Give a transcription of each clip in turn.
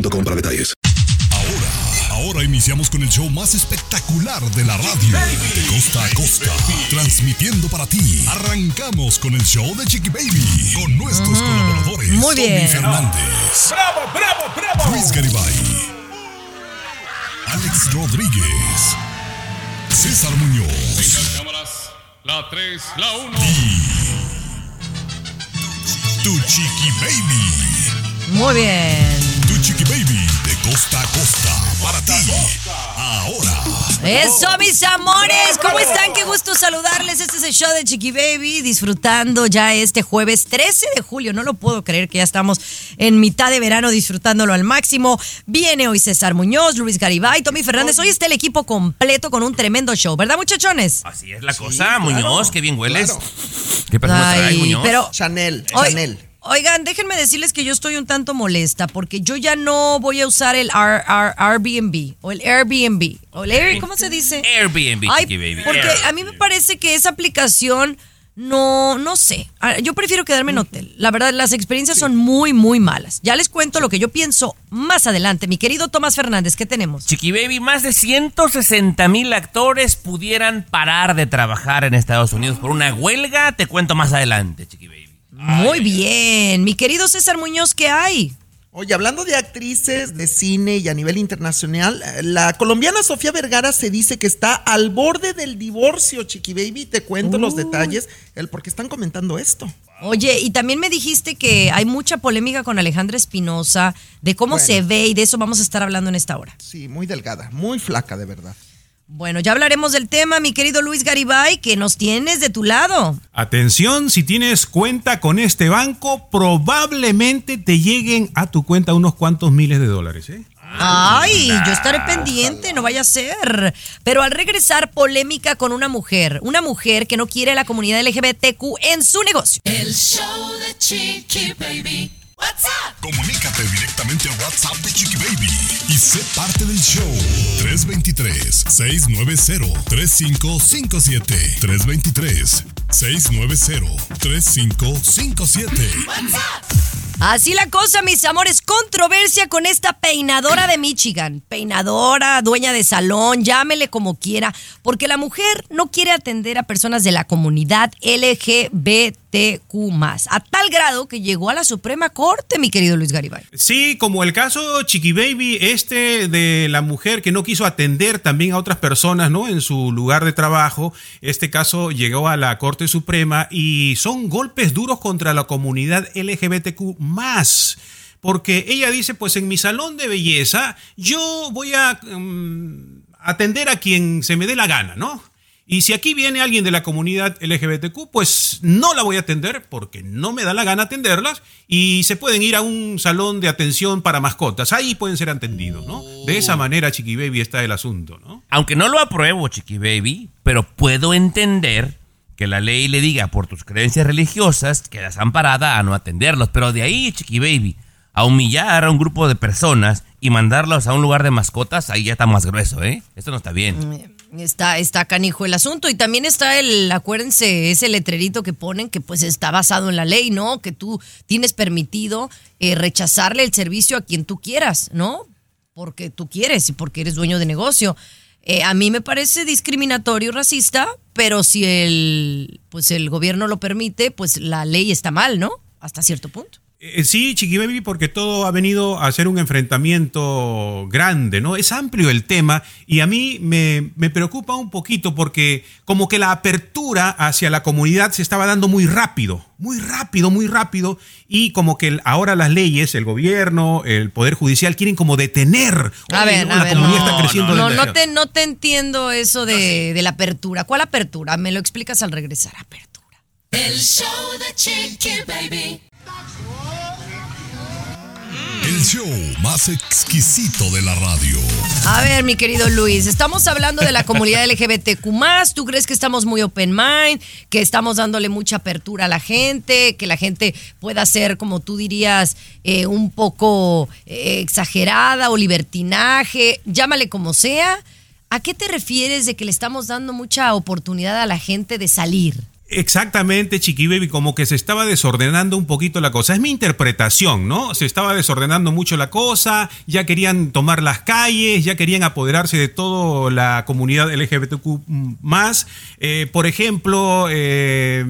para detalles. Ahora, ahora iniciamos con el show más espectacular de la radio. De costa a costa, transmitiendo para ti. Arrancamos con el show de Chiqui Baby. Con nuestros colaboradores. Muy bien. Tony Fernández. ¡Bravo, bravo, bravo! Luis Garibay. Alex Rodríguez. César Muñoz. cámaras, la 3, la 1. Tu Chiqui Baby. Muy bien. Chiqui Baby de costa a costa para ti. Ahora. Eso, mis amores, ¿cómo están? Qué gusto saludarles. Este es el show de Chiqui Baby, disfrutando ya este jueves 13 de julio. No lo puedo creer que ya estamos en mitad de verano disfrutándolo al máximo. Viene hoy César Muñoz, Luis Garibay, Tommy Fernández. Hoy está el equipo completo con un tremendo show, ¿verdad, muchachones? Así es la cosa, Muñoz, qué bien hueles. ¿Qué perfume traes, Ay, Muñoz? pero Chanel, Chanel. Oigan, déjenme decirles que yo estoy un tanto molesta porque yo ya no voy a usar el R- R- Airbnb o el Airbnb. O el Air- ¿Cómo se dice? Airbnb, Ay, Baby. Porque Airbnb. a mí me parece que esa aplicación no, no sé. Ah, Yo prefiero quedarme en hotel. La verdad, las experiencias son muy, muy malas. Ya les cuento lo que yo pienso más adelante. Mi querido Tomás Fernández, ¿qué tenemos? Chiqui Baby, más de 160 mil actores pudieran parar de trabajar en Estados Unidos por una huelga. Te cuento más adelante, Chiqui Baby. Muy bien. Mi querido César Muñoz, ¿qué hay? Oye, hablando de actrices de cine y a nivel internacional, eh, la colombiana Sofía Vergara se dice que está al borde del divorcio, Chiqui Baby. Te cuento los detalles, el por qué están comentando esto. Oye, y también me dijiste que hay mucha polémica con Alejandra Espinosa, de cómo Bueno. se ve y de eso vamos a estar hablando en esta hora. Sí, muy delgada, muy flaca de verdad. Bueno, ya hablaremos del tema, mi querido Luis Garibay, que nos tienes de tu lado. Atención, si tienes cuenta con este banco, probablemente te lleguen a tu cuenta unos cuantos miles de dólares. ¿eh? Ay, yo estaré pendiente, no vaya a ser. Pero al regresar, polémica con una mujer, una mujer que no quiere a la comunidad LGBTQ en su negocio. El show de Chiqui Baby. WhatsApp. Comunícate directamente a WhatsApp de Chiqui Baby y sé parte del show. 323-690-3557. 323-690-3557. Así la cosa, mis amores, controversia con esta peinadora de Michigan. Peinadora, dueña de salón, llámele como quiera, porque la mujer no quiere atender a personas de la comunidad LGBTQ a tal grado que llegó a la Suprema Corte, mi querido Luis Garibay. Sí, como el caso Chiqui Baby, este de la mujer que no quiso atender también a otras personas, ¿no? En su lugar de trabajo. Este caso llegó a la Corte Suprema y son golpes duros contra la comunidad LGBTQ. Porque ella dice, pues en mi salón de belleza yo voy a mm, atender a quien se me dé la gana, ¿no? Y si aquí viene alguien de la comunidad LGBTQ, pues no la voy a atender porque no me da la gana atenderlas y se pueden ir a un salón de atención para mascotas. Ahí pueden ser atendidos, ¿no? De esa manera, Chiqui Baby, está el asunto, ¿no? Aunque no lo apruebo, Chiqui Baby, pero puedo entender que la ley le diga por tus creencias religiosas quedas amparada a no atenderlos. Pero de ahí, Chiqui Baby, a humillar a un grupo de personas y mandarlos a un lugar de mascotas, ahí ya está más grueso, ¿eh? Esto no está bien. Está, está canijo el asunto y también está el, acuérdense, ese letrerito que ponen que pues está basado en la ley, ¿no? Que tú tienes permitido eh, rechazarle el servicio a quien tú quieras, ¿no? Porque tú quieres y porque eres dueño de negocio. Eh, a mí me parece discriminatorio y racista, pero si el, pues el gobierno lo permite, pues la ley está mal, ¿no? Hasta cierto punto. Eh, Sí, Chiqui Baby, porque todo ha venido a ser un enfrentamiento grande, ¿no? Es amplio el tema y a mí me, me preocupa un poquito porque como que la apertura hacia la comunidad se estaba dando muy rápido, muy rápido, muy rápido y como que ahora las leyes, el gobierno, el poder judicial quieren como detener. A Oye, ver, no, a la ver, comunidad no, está creciendo. No, lenta. no te, no te entiendo eso de, de la apertura. ¿Cuál apertura? Me lo explicas al regresar. Apertura. El show de Chiqui Baby. El show más exquisito de la radio. A ver, mi querido Luis, estamos hablando de la comunidad LGBTQ. ¿Tú crees que estamos muy open mind? Que estamos dándole mucha apertura a la gente? Que la gente pueda ser, como tú dirías, eh, un poco eh, exagerada o libertinaje? Llámale como sea. ¿A qué te refieres de que le estamos dando mucha oportunidad a la gente de salir? Exactamente, Chiqui Baby, como que se estaba desordenando un poquito la cosa. Es mi interpretación, ¿no? Se estaba desordenando mucho la cosa, ya querían tomar las calles, ya querían apoderarse de toda la comunidad LGBTQ más. Eh, por ejemplo, eh,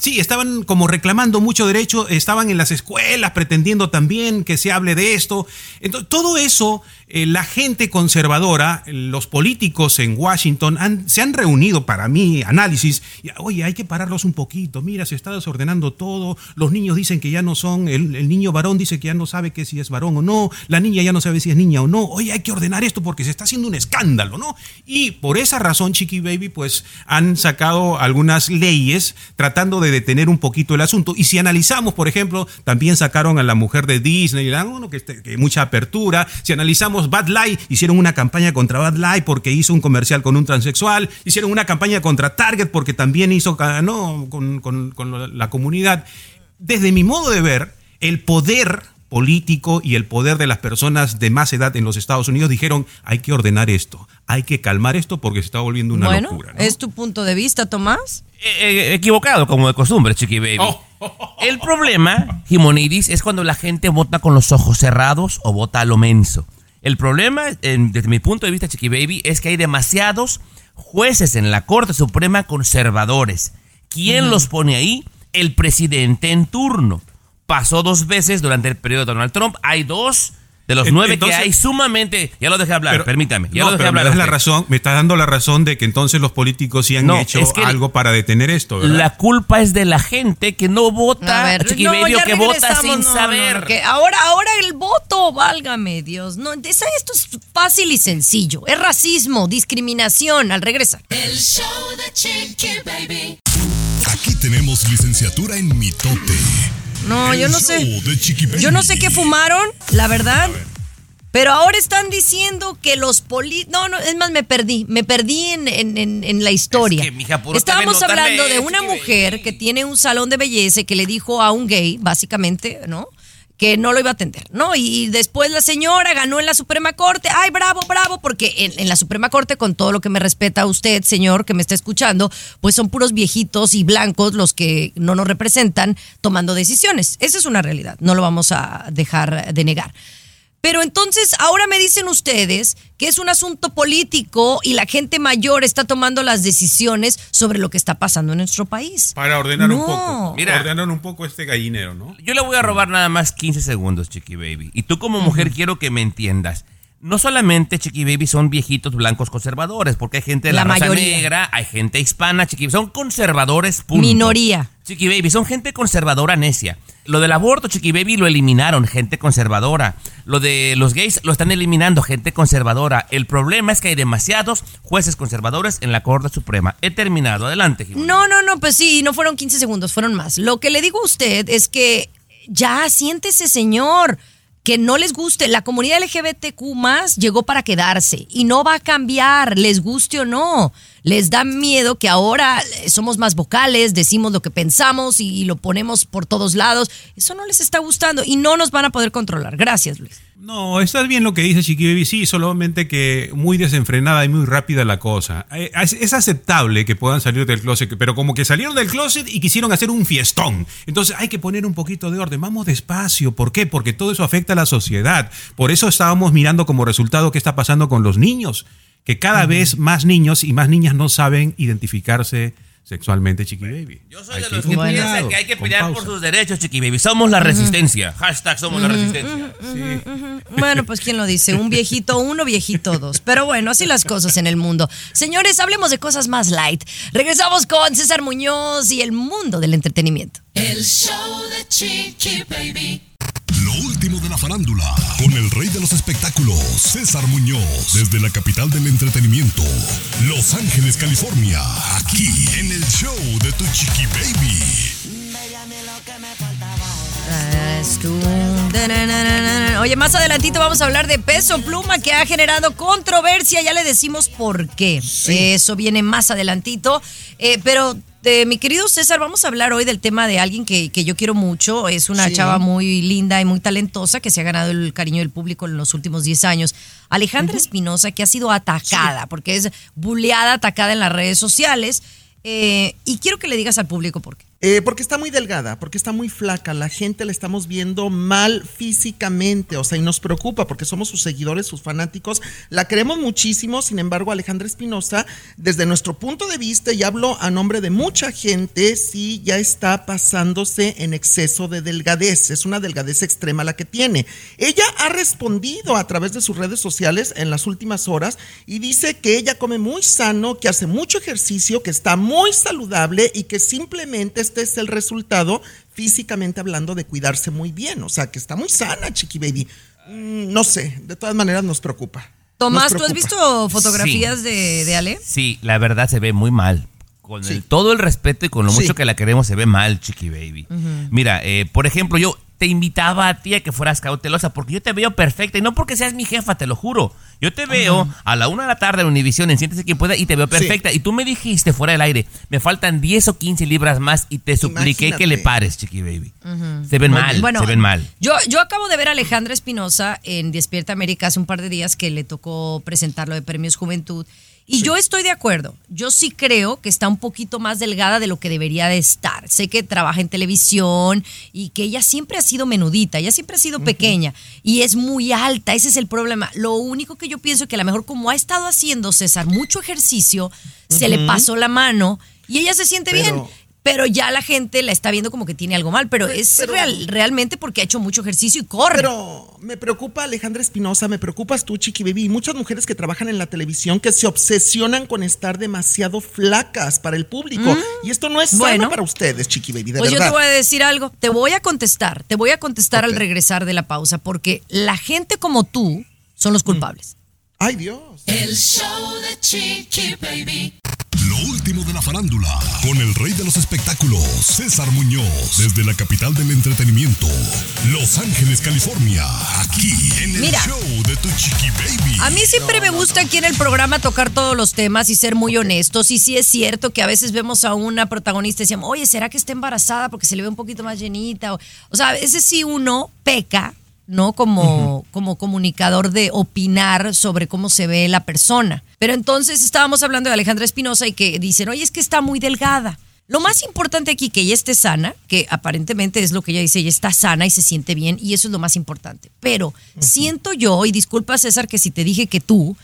sí, estaban como reclamando mucho derecho, estaban en las escuelas pretendiendo también que se hable de esto. Entonces, todo eso, la gente conservadora, los políticos en Washington se han reunido para mi análisis. Oye, hay que pararlos un poquito. Mira, se está desordenando todo. Los niños dicen que ya no son. El, niño varón dice que ya no sabe que si es varón o no. La niña ya no sabe si es niña o no. Oye, hay que ordenar esto porque se está haciendo un escándalo, ¿no? Y por esa razón, Chiqui Baby, pues han sacado algunas leyes tratando de detener un poquito el asunto. Y si analizamos, por ejemplo, también sacaron a la mujer de Disney, que, que mucha apertura. Si analizamos Bad Light, hicieron una campaña contra Bad Light porque hizo un comercial con un transexual. Hicieron una campaña contra Target porque también hizo, ¿no? Con, con- con la comunidad. Desde mi modo de ver, el poder político y el poder de las personas de más edad en los Estados Unidos dijeron hay que ordenar esto, hay que calmar esto porque se está volviendo una bueno, locura. ¿no? ¿es tu punto de vista, Tomás? Eh, eh, equivocado, como de costumbre, Chiqui Baby. El problema, Jimonidis, es cuando la gente vota con los ojos cerrados o vota a lo menso. El problema, desde mi punto de vista, Chiqui Baby, es que hay demasiados jueces en la Corte Suprema conservadores. ¿Quién los pone ahí? El presidente en turno. Pasó dos veces durante el periodo de Donald Trump. Hay dos de los nueve entonces- que hay sumamente... Ya lo dejé hablar, Pero- permítame. Ya no, lo dejé pero hablar. me das a la usted. razón, me estás dando la razón de que entonces los políticos sí han No, hecho es que- algo para detener esto, ¿verdad? La culpa es de la gente que no vota, Chiqui Baby, o ya que vota sin saber. no, que ahora, ahora el voto, válgame Dios. No, esto es fácil y sencillo. Es racismo, discriminación. Al regresar. El show de Chiqui Baby. Aquí tenemos licenciatura en mitote. No, El yo no sé. Yo no sé qué fumaron, la verdad. Pero ahora están diciendo que los poli... No, no, es más, me perdí. Me perdí en, en- en- en la historia. Es que, mija, puro Estábamos hablando de una mujer que tiene un salón de belleza y que le dijo a un gay, básicamente, ¿no? Que no lo iba a atender, ¿no? Y después la señora ganó en la Suprema Corte. ¡Ay, bravo, bravo! Porque en, en la Suprema Corte, con todo lo que me respeta a usted, señor, que me está escuchando, pues son puros viejitos y blancos los que no nos representan tomando decisiones. Esa es una realidad. No lo vamos a dejar de negar. Pero entonces ahora me dicen ustedes que es un asunto político y la gente mayor está tomando las decisiones sobre lo que está pasando en nuestro país. Para ordenar un poco. Mira. Ordenar un poco este gallinero, ¿no? Yo le voy a robar nada más 15 segundos, Chiqui Baby. Y tú como mujer quiero que me entiendas. No solamente Chiqui Baby son viejitos blancos conservadores, porque hay gente de la, La raza mayoría. negra, hay gente hispana, Chiqui Son conservadores, punto. Minoría. Chiqui Baby, son gente conservadora necia. Lo del aborto, Chiqui Baby, lo eliminaron, gente conservadora. Lo de los gays lo están eliminando, gente conservadora. El problema es que hay demasiados jueces conservadores en la Corte Suprema. He terminado. Adelante, Jimena. No, no, no, pues sí, no fueron 15 segundos, fueron más. Lo que le digo a usted es que ya siéntese, señor. Que no les guste, la comunidad LGBTQ más llegó para quedarse y no va a cambiar, les guste o no. Les da miedo que ahora eh, somos más vocales, decimos lo que pensamos y, y lo ponemos por todos lados. Eso no les está gustando y no nos van a poder controlar. Gracias, Luis. No, está bien lo que dice Chiqui Baby, sí, solamente que muy desenfrenada y muy rápida la cosa. Eh, Es, es aceptable que puedan salir del closet, pero como que salieron del closet y quisieron hacer un fiestón. Entonces hay que poner un poquito de orden, vamos despacio. ¿Por qué? Porque todo eso afecta a la sociedad. Por eso estábamos mirando como resultado qué está pasando con los niños, que cada vez más niños y más niñas no saben identificarse sexualmente, Chiqui Baby. Yo soy Hay de que los que piensan que hay que pelear por sus derechos, Chiqui Baby. Somos la resistencia. Hashtag somos la resistencia. Bueno, pues quién lo dice, un viejito uno, viejito dos. Pero bueno, así las cosas en el mundo. Señores, hablemos de cosas más light. Regresamos con César Muñoz y el mundo del entretenimiento. El show de Chiqui Baby. La farándula, con el rey de los espectáculos, César Muñoz, desde la capital del entretenimiento, Los Ángeles, California, aquí en el show de tu chiqui baby. Oye, más adelantito vamos a hablar de peso pluma que ha generado controversia. Ya le decimos por qué. Eso viene más adelantito. Eh, pero de mi querido César, vamos a hablar hoy del tema de alguien que, que yo quiero mucho. Es una Sí. chava muy linda y muy talentosa que se ha ganado el cariño del público en los últimos 10 años. Alejandra Espinosa, que ha sido atacada, porque es bulleada, atacada en las redes sociales. Eh, y quiero que le digas al público por qué. Eh, porque está muy delgada, porque está muy flaca. La gente la estamos viendo mal físicamente, o sea, y nos preocupa porque somos sus seguidores, sus fanáticos. La queremos muchísimo, sin embargo, Alejandra Espinosa, desde nuestro punto de vista, y hablo a nombre de mucha gente, sí ya está pasándose en exceso de delgadez. Es una delgadez extrema la que tiene. Ella ha respondido a través de sus redes sociales en las últimas horas y dice que ella come muy sano, que hace mucho ejercicio, que está muy saludable y que simplemente este es el resultado físicamente hablando de cuidarse muy bien. O sea, que está muy sana, Chiqui Baby. Mm, no sé, de todas maneras nos preocupa. Tomás, Nos ¿tú has visto fotografías de, de Ale? Sí, la verdad se ve muy mal. Con Sí. el- todo el respeto y con lo Sí. mucho que la queremos, se ve mal, Chiqui Baby. Mira, eh, por ejemplo, yo te invitaba a ti a que fueras cautelosa porque yo te veo perfecta y no porque seas mi jefa, te lo juro. Yo te veo a la una de la tarde en Univisión, en Siéntese quien pueda, y te veo perfecta. Y tú me dijiste fuera del aire, me faltan 10 o 15 libras más y te supliqué que le pares, Chiqui Baby. Se ven mal, Bueno, se ven mal. Yo, yo acabo de ver a Alejandra Espinosa en Despierta América hace un par de días que le tocó presentarlo de Premios Juventud. Y yo estoy de acuerdo. Yo sí creo que está un poquito más delgada de lo que debería de estar. Sé que trabaja en televisión y que ella siempre ha sido menudita, ella siempre ha sido pequeña y es muy alta. Ese es el problema. Lo único que yo pienso que a lo mejor como ha estado haciendo César mucho ejercicio, se le pasó la mano y ella se siente Pero- bien. Pero ya la gente la está viendo como que tiene algo mal, pero es pero- real, realmente porque ha hecho mucho ejercicio y corre. Pero me preocupa Alejandra Espinosa, me preocupas tú, Chiqui Baby, y muchas mujeres que trabajan en la televisión que se obsesionan con estar demasiado flacas para el público. Y esto no es sano Mm. Bueno. para ustedes, Chiqui Baby, de pues yo te voy a decir algo, te voy a contestar, te voy a contestar al regresar de la pausa, porque la gente como tú son los culpables. Ay, Dios. El show de Chiqui Baby. Último de la farándula, con el rey de los espectáculos, César Muñoz, desde la capital del entretenimiento, Los Ángeles, California, aquí en el Mira. show de tu chiqui baby. A mí siempre me gusta aquí en el programa tocar todos los temas y ser muy honestos. Y sí es cierto que a veces vemos a una protagonista y decimos, oye, ¿será que está embarazada porque se le ve un poquito más llenita? O, o sea, a veces sí uno peca, ¿no? Como, como comunicador de opinar sobre cómo se ve la persona. Pero entonces estábamos hablando de Alejandra Espinosa y que dicen, oye, es que está muy delgada. Lo más importante aquí que ella esté sana, que aparentemente es lo que ella dice, ella está sana y se siente bien y eso es lo más importante. Pero siento yo, y disculpa César que si te dije que tú,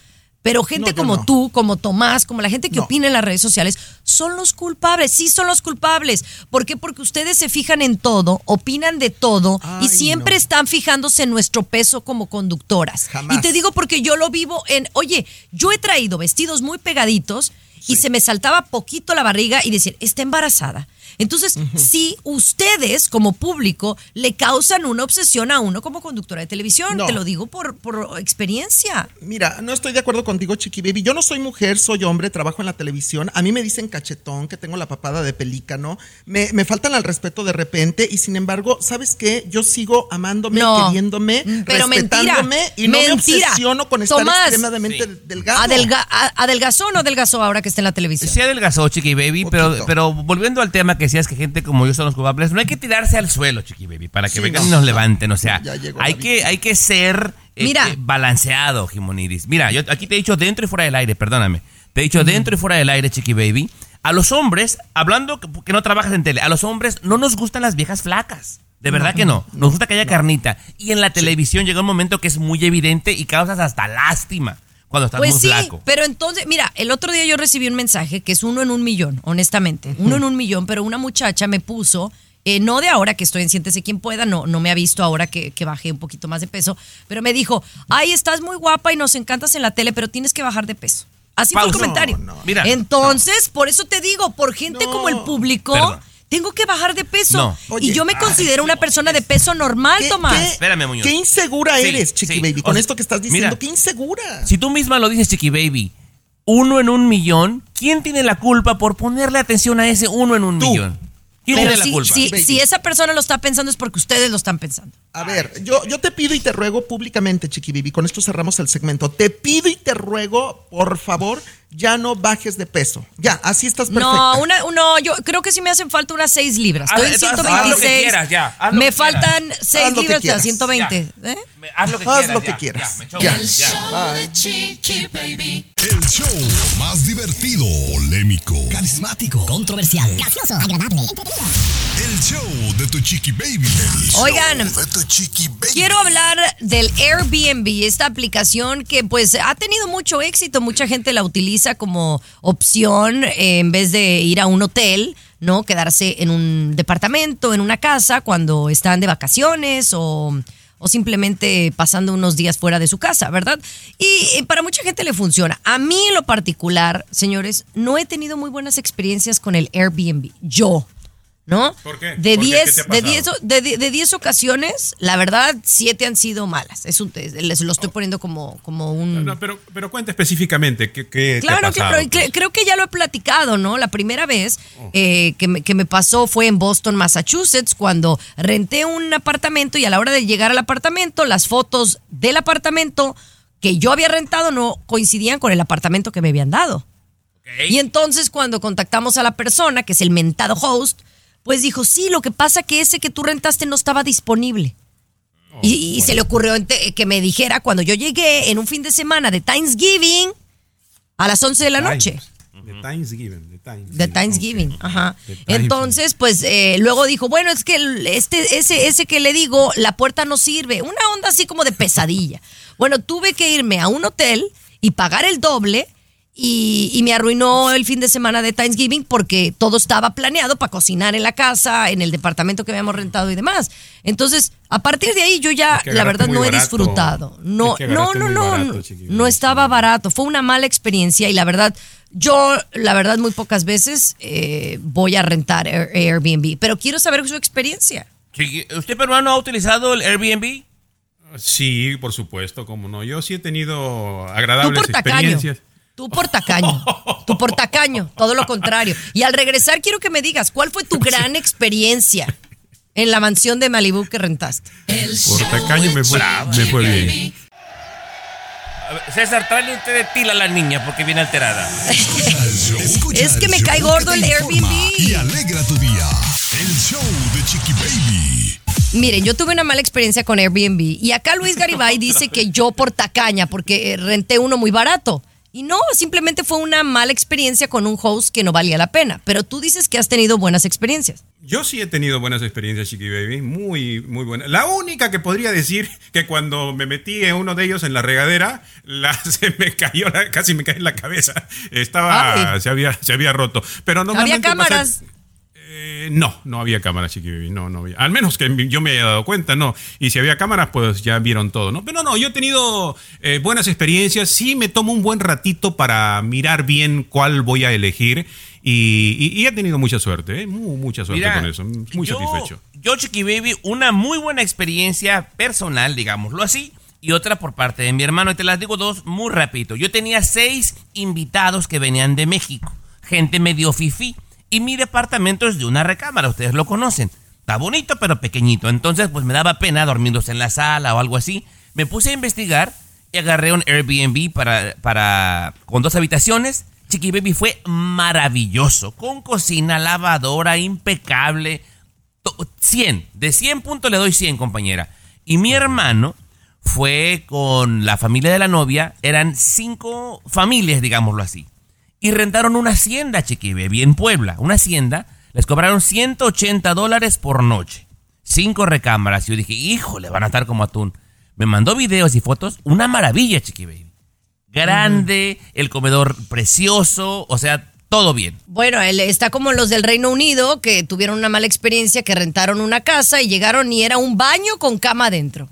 pero gente No, como no. tú, como Tomás, como la gente que No. opina en las redes sociales, son los culpables, sí son los culpables. ¿Por qué? Porque ustedes se fijan en todo, opinan de todo y siempre están fijándose en nuestro peso como conductoras. Jamás. Y te digo porque yo lo vivo en, oye, yo he traído vestidos muy pegaditos y se me saltaba poquito la barriga y decir, está embarazada. Entonces, si ustedes como público le causan una obsesión a uno como conductora de televisión, No. te lo digo por, por experiencia. Mira, no estoy de acuerdo contigo, Chiqui Baby. Yo no soy mujer, soy hombre, trabajo en la televisión. A mí me dicen cachetón, que tengo la papada de pelícano. Me, me faltan al respeto de repente y sin embargo, ¿sabes qué? Yo sigo amándome, No. queriéndome, Mm, pero mentira. respetándome y no me Mentira. obsesiono con estar Tomás. extremadamente Sí. delgado. Adelga- ¿Adelgazó o no adelgazó ahora que está en la televisión? Se adelgazó, Chiqui Baby, pero, pero volviendo al tema que decías que gente como yo son los culpables, no hay que tirarse al suelo, Chiqui Baby, para que Sí, vengan no, y nos no. levanten. O sea, hay que, hay que ser eh, Mira. eh, balanceado, Jimonidis. Mira, yo aquí te he dicho dentro y fuera del aire, perdóname. Te he dicho dentro y fuera del aire, Chiqui Baby. A los hombres, hablando que, que no trabajas en tele, a los hombres no nos gustan las viejas flacas. De verdad que no. Nos gusta que haya carnita. Y en la televisión llega un momento que es muy evidente y causas hasta lástima cuando estás Pues muy sí, flaco. pero entonces, mira, el otro día yo recibí un mensaje que es uno en un millón, honestamente, uno en un millón, pero una muchacha me puso, eh, no de ahora que estoy en Siéntese quien pueda, no, no me ha visto ahora que, que bajé un poquito más de peso, pero me dijo, ay, estás muy guapa y nos encantas en la tele, pero tienes que bajar de peso. Así fue el Pausa. comentario. No, no, Mira. Entonces, por eso te digo, por gente como el público, Perdón. Tengo que bajar de peso. No. y yo me ay, considero una persona de peso normal, ¿Qué- Tomás. qué- Espérame, Muñoz. Qué insegura Sí, eres, Chiqui sí. Baby, O con sea, esto que estás diciendo. mira. qué insegura. Si tú misma lo dices, Chiqui Baby, uno en un millón, ¿quién tiene la culpa por ponerle atención a ese uno en un Tú. millón? ¿Quién Pero tiene la si, culpa? si- Baby. si esa persona lo está pensando es porque ustedes lo están pensando. A ver, yo, yo te pido y te ruego públicamente, Chiqui Bibi, con esto cerramos el segmento. Te pido y te ruego, por favor, ya no bajes de peso. Ya, así estás perfecta. No, una, no, yo creo que sí me hacen falta unas 6 libras. Haz- Estoy en entonces, 126. haz lo que quieras, ya, haz lo me que faltan quieras. 6 Haz lo que libras a quieras. 120. ¿eh? Me- Haz lo que Haz quieras. lo que ya, quieras. ya, Ya. ya. Show de Chiqui Baby. El show más divertido, polémico, carismático, controversial, gracioso, agradable, el show de tu chiqui baby. El Oigan, show de tu chiqui baby. Quiero hablar del Airbnb, esta aplicación que pues ha tenido mucho éxito, mucha gente la utiliza como opción eh, en vez de ir a un hotel, ¿no? Quedarse en un departamento, en una casa cuando están de vacaciones o, o simplemente pasando unos días fuera de su casa, ¿verdad? Y eh, para mucha gente le funciona. A mí en lo particular, señores, no he tenido muy buenas experiencias con el Airbnb. Yo. ¿No? ¿Por qué? De ¿Por qué? 10 ¿Qué te ha de 10 pasado? de, de 10 ocasiones, la verdad, 7 han sido malas. Es un, les lo estoy poniendo como, como un... No, pero, pero cuenta específicamente qué, qué te ha Claro, que, pero pues. creo que ya lo he platicado, ¿no? La primera vez eh, que, me, que me pasó fue en Boston, Massachusetts, cuando renté un apartamento y a la hora de llegar al apartamento, las fotos del apartamento que yo había rentado no coincidían con el apartamento que me habían dado. Y entonces cuando contactamos a la persona, que es el mentado host, pues dijo, sí, lo que pasa que ese que tú rentaste no estaba disponible. Oh, y y se le ocurrió ente- que me dijera cuando yo llegué en un fin de semana de Thanksgiving a las 11 de la noche. De Thanksgiving. De Thanksgiving. De Thanksgiving, ajá. Thanksgiving. Entonces, pues eh, luego dijo, bueno, es que el- este, ese, ese que le digo, la puerta no sirve. Una onda así como de pesadilla. Bueno, tuve que irme a un hotel y pagar el doble y, y me arruinó el fin de semana de Thanksgiving porque todo estaba planeado para cocinar en la casa, en el departamento que habíamos rentado y demás. Entonces, a partir de ahí yo ya, Es que la verdad, no he barato. disfrutado. No, Es que no, no, no, barato, no, estaba barato. Fue una mala experiencia y la verdad, yo, la verdad, muy pocas veces eh, voy a rentar Air- Airbnb, pero quiero saber su experiencia. ¿Usted peruano ha utilizado el Airbnb? Sí, por supuesto, como no. Yo sí he tenido agradables experiencias. Tú por tacaño. Tú por tacaño. Todo lo contrario. Y al regresar, quiero que me digas, ¿cuál fue tu gran experiencia en la mansión de Malibu que rentaste? El Por tacaño de me fue, Chiqui me fue Baby. bien. César, tráele usted de tila a la niña porque viene alterada. Escucha Es que me cae gordo el Airbnb. Y alegra tu día. El show de Chiqui Baby. Miren, yo tuve una mala experiencia con Airbnb y acá Luis Garibay dice que yo por tacaña, porque eh, renté uno muy barato. Y no, simplemente fue una mala experiencia con un host que no valía la pena. Pero tú dices que has tenido buenas experiencias. Yo sí he tenido buenas experiencias, Chiqui Baby, muy, muy buenas. La única que podría decir que cuando me metí en uno de ellos en la regadera, la, se me cayó, la- casi me caí en la cabeza. Estaba, Ay. se había, se había roto. Pero normalmente Había cámaras. Eh, no, no había cámaras, Chiqui no, no había. Al menos que yo me haya dado cuenta, no. Y si había cámaras, pues ya vieron todo, ¿no? Pero no, yo he tenido eh, buenas experiencias. Sí me tomo un buen ratito para mirar bien cuál voy a elegir. Y, y- y he tenido mucha suerte, ¿eh? Mu- mucha suerte Mira, con eso. Muy yo- satisfecho. Yo, Chiqui Baby, una muy buena experiencia personal, digámoslo así, y otra por parte de mi hermano. Y te las digo dos muy rapidito. Yo tenía seis invitados que venían de México, gente medio fifí, y mi departamento es de una recámara, ustedes lo conocen. Está bonito, pero pequeñito. Entonces, pues me daba pena dormirlos en la sala o algo así. Me puse a investigar y agarré un Airbnb para, para, con dos habitaciones. Chiqui Baby fue maravilloso, con cocina, lavadora, impecable. To- 100, de 100 puntos le doy 100, compañera. Y mi hermano fue con la familia de la novia, eran cinco familias, digámoslo así. Y rentaron una hacienda, Chiqui Baby, en Puebla. Una hacienda, les cobraron 180 dólares por noche. Cinco recámaras. Y yo dije, híjole, van a estar como atún. Me mandó videos y fotos, una maravilla, Chiqui Baby. Grande, el comedor precioso, o sea, todo bien. Bueno, él está como los del Reino Unido que tuvieron una mala experiencia, que rentaron una casa y llegaron y era un baño con cama adentro.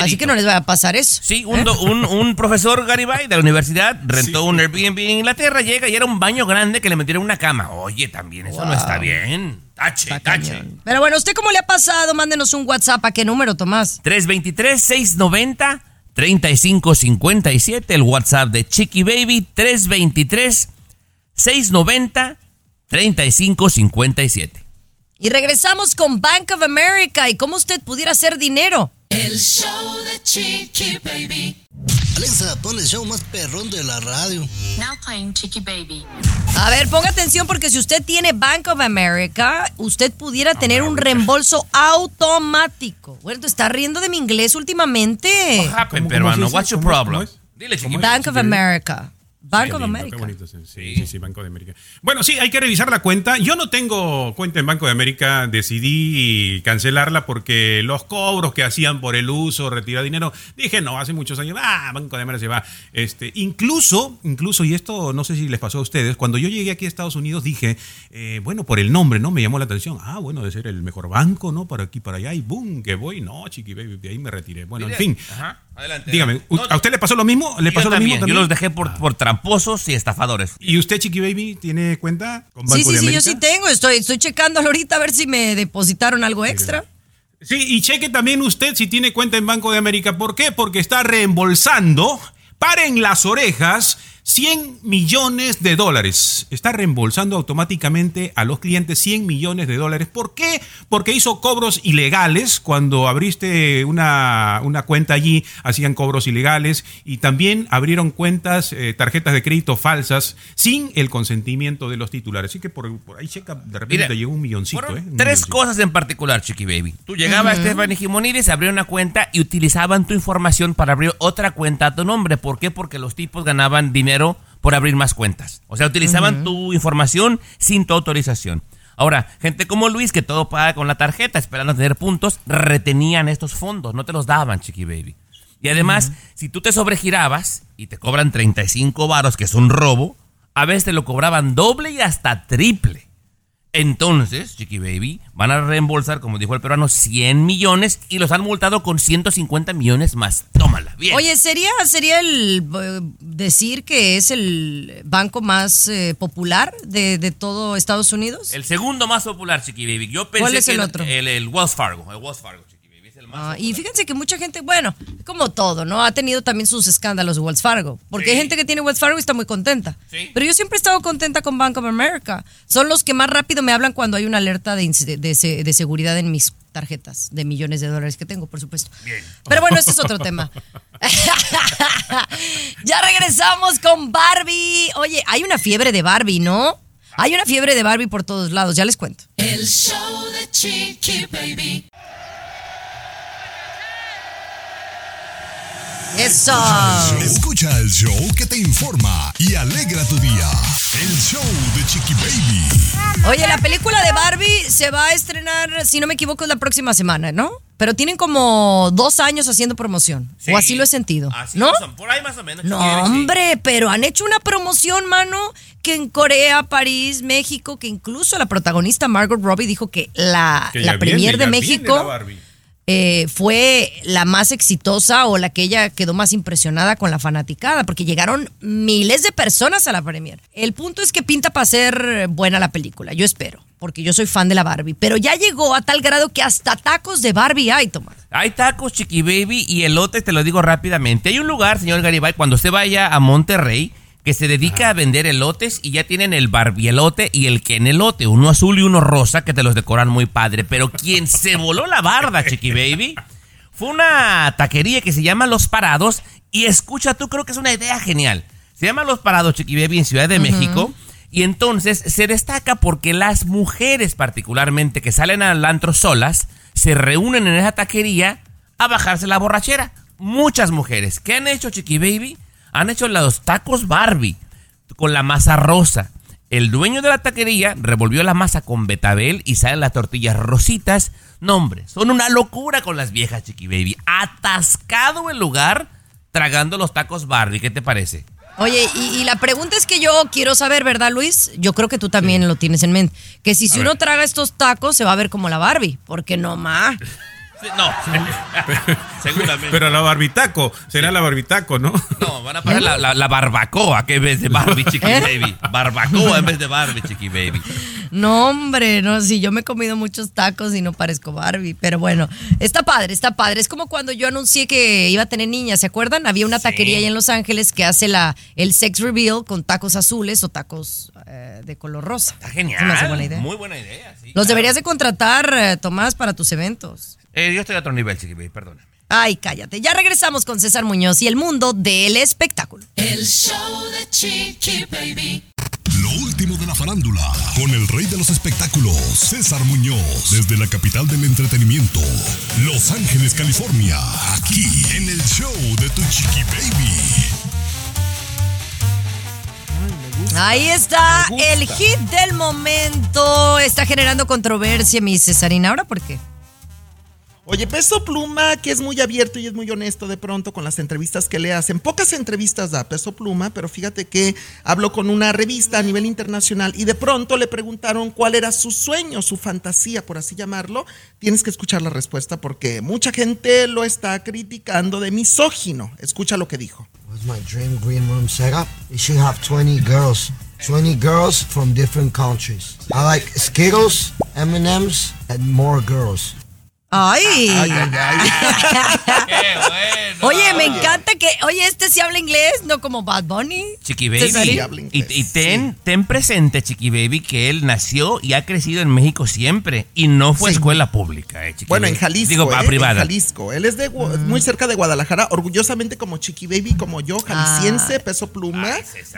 Así que no les va a pasar eso. Sí, un, un, un profesor Garibay de la universidad rentó un Airbnb en Inglaterra, llega y era un baño grande que le metieron una cama. Oye, también eso no está bien. Tache, tache. Pero bueno, ¿usted cómo le ha pasado? Mándenos un WhatsApp. ¿A qué número, Tomás? 323-690-3557, el WhatsApp de Chiqui Baby, 323-690-3557. Y regresamos con Bank of America y cómo usted pudiera hacer dinero. El show de Chiqui Baby. Alexa, pon el show más perrón de la radio. Now playing Chiqui Baby. A ver, ponga atención porque si usted tiene Bank of America, usted pudiera tener un reembolso automático. Bueno, te está riendo de mi inglés últimamente. What happened, ¿Cómo- peruano? What's your ¿Cómo- problem? Dile, ¿Cómo chiqui. es? Bank of America. Of lindo, America. qué bonito, sí, sí, sí, sí, Banco de América. Bueno, sí, hay que revisar la cuenta. Yo no tengo cuenta en Banco de América. Decidí cancelarla porque los cobros que hacían por el uso, retirar dinero, dije, no, hace muchos años, ah, Banco de América se va. Este, incluso, incluso, y esto no sé si les pasó a ustedes, cuando yo llegué aquí a Estados Unidos dije, eh, bueno, por el nombre, ¿no? Me llamó la atención. Ah, bueno, de ser el mejor banco, ¿no? Para aquí, para allá, y boom, que voy. No, chiqui, baby, de ahí me retiré. Bueno, en fin. Ajá, adelante. Dígame, No, ¿a usted le pasó lo mismo? ¿Le yo pasó lo también, mismo también? Yo los dejé por, por tramposos y estafadores. ¿Y usted, Chiqui Baby, tiene cuenta con Banco Sí, sí, de sí, América? yo sí tengo. Estoy, estoy checándolo ahorita a ver si me depositaron algo extra. Sí, y cheque también usted si tiene cuenta en Banco de América. ¿Por qué? Porque está reembolsando, paren las orejas, 100 millones de dólares. Está reembolsando automáticamente a los clientes 100 millones de dólares. ¿Por qué? Porque hizo cobros ilegales. Cuando abriste una, una cuenta allí, hacían cobros ilegales y también abrieron cuentas, eh, tarjetas de crédito falsas sin el consentimiento de los titulares. Así que por, por ahí checa, de repente Mira, llegó un milloncito. ¿eh? Un tres milloncito. cosas en particular, Chiqui Baby. Tú llegabas a Stephanie Gimonides, abrían una cuenta y utilizaban tu información para abrir otra cuenta a tu nombre. ¿Por qué? Porque los tipos ganaban dinero por abrir más cuentas. O sea, utilizaban tu información sin tu autorización. Ahora, gente como Luis, que todo paga con la tarjeta, esperando tener puntos, retenían estos fondos, no te los daban, Chiqui Baby. Y además, si tú te sobregirabas y te cobran 35 varos, que es un robo, a veces te lo cobraban doble y hasta triple. Entonces, Chiqui Baby, van a reembolsar, como dijo el peruano, 100 millones y los han multado con 150 millones más. Tómala, bien. Oye, ¿sería, sería el eh, decir que es el banco más eh, popular de, de todo Estados Unidos? el segundo más popular, Chiqui Baby. Yo pensé ¿Cuál es que el otro? El, el Wells Fargo. El Wells Fargo, Chiqui Ah, y fíjense que mucha gente, bueno, como todo, ¿no? Ha tenido también sus escándalos de Wells Fargo. Porque Sí. hay gente que tiene Wells Fargo y está muy contenta. Sí. Pero yo siempre he estado contenta con Bank of America. Son los que más rápido me hablan cuando hay una alerta de, de se- de seguridad en mis tarjetas de millones de dólares que tengo, por supuesto. Pero bueno, ese es otro tema. ya regresamos con Barbie. Oye, hay una fiebre de Barbie, ¿no? Hay una fiebre de Barbie por todos lados, ya les cuento. El show de Chiqui Baby. Eso. Escucha el show que te informa y alegra tu día. El show de Chiqui Baby. Oye, la película de Barbie se va a estrenar, si no me equivoco, es la próxima semana, ¿no? Pero tienen como dos años haciendo promoción. Sí. O así lo he sentido. Así ¿No? son, por ahí más o menos. No, sí. hombre, pero han hecho una promoción, mano, que en Corea, París, México, que incluso la protagonista Margot Robbie dijo que la, Que la premier viene, de México la Barbie. Eh, fue la más exitosa o la que ella quedó más impresionada con la fanaticada, porque llegaron miles de personas a la premier. El punto es que pinta para ser buena la película, yo espero, porque yo soy fan de la Barbie, pero ya llegó a tal grado que hasta tacos de Barbie hay, Tomás. Hay tacos, Chiqui Baby, y elote, te lo digo rápidamente. Hay un lugar, señor Garibay, cuando usted vaya a Monterrey, que se dedica a vender elotes y ya tienen el barbielote y el elote, uno azul y uno rosa, que te los decoran muy padre. Pero quien se voló la barda, Chiqui Baby, fue una taquería que se llama Los Parados. Y escucha, tú creo que es una idea genial. Se llama Los Parados, Chiqui Baby, en Ciudad de México. Y entonces se destaca porque las mujeres, particularmente, que salen al antro solas, se reúnen en esa taquería a bajarse la borrachera. Muchas mujeres. ¿Qué han hecho, Chiqui Baby? Han hecho los tacos Barbie con la masa rosa. El dueño de la taquería revolvió la masa con betabel y salen las tortillas rositas. No, hombre, son una locura con las viejas, Chiqui Baby. Atascado el lugar tragando los tacos Barbie. ¿Qué te parece? Oye, y, y la pregunta es que yo quiero saber, ¿verdad, Luis? Yo creo que tú también lo tienes en mente. Que si, si uno traga estos tacos se va a ver como la Barbie, porque no No, seguramente. Pero la barbitaco, será la barbitaco, ¿no? No, van a poner la, la- la barbacoa que en vez de Barbie, Chiqui ¿Eh? Baby. Barbacoa en vez de Barbie, Chiqui Baby. No, hombre, no, sí, yo me he comido muchos tacos y no parezco Barbie, pero bueno, está padre, está padre. Es como cuando yo anuncié que iba a tener niñas, ¿se acuerdan? Había una taquería ahí en Los Ángeles que hace la, el sex reveal con tacos azules o tacos eh, de color rosa. Está genial. buena idea. Muy buena idea. sí, Los claro. deberías de contratar, eh, Tomás, para tus eventos. Eh, yo estoy a otro nivel, Chiqui Baby, perdóname. Ay, cállate. Ya regresamos con César Muñoz y el mundo del espectáculo. El show de Chiqui Baby. Lo último de la farándula, con el rey de los espectáculos, César Muñoz, desde la capital del entretenimiento, Los Ángeles, California, aquí en el show de Tu Chiqui Baby. Ahí está el hit del momento. Está generando controversia, mi Cesarina. ¿Ahora por qué? Oye, Peso Pluma, que es muy abierto y es muy honesto de pronto con las entrevistas que le hacen. Pocas entrevistas da Peso Pluma, pero fíjate que habló con una revista a nivel internacional y de pronto le preguntaron cuál era su sueño, su fantasía, por así llamarlo. Tienes que escuchar la respuesta porque mucha gente lo está criticando de misógino. Escucha lo que dijo. What's my dream green room setup? It should have 20 girls. 20 girls from different countries. I like Skittles, M&M's, and more girls. Ay. Ay, ay, ay. ¡Qué bueno! Oye, me encanta que, oye, este sí habla inglés, no como Bad Bunny. Chiqui Baby. Cesarín. habla Y, inglés, y ten, ten presente, Chiqui Baby, que él nació y ha crecido en México siempre y no fue Sí. escuela pública, eh, Chiqui Bueno, Baby. en Jalisco. Digo, ¿eh? a privada. En Jalisco. Él es de muy cerca de Guadalajara, orgullosamente como Chiqui Baby, como yo, jalisciense, peso pluma.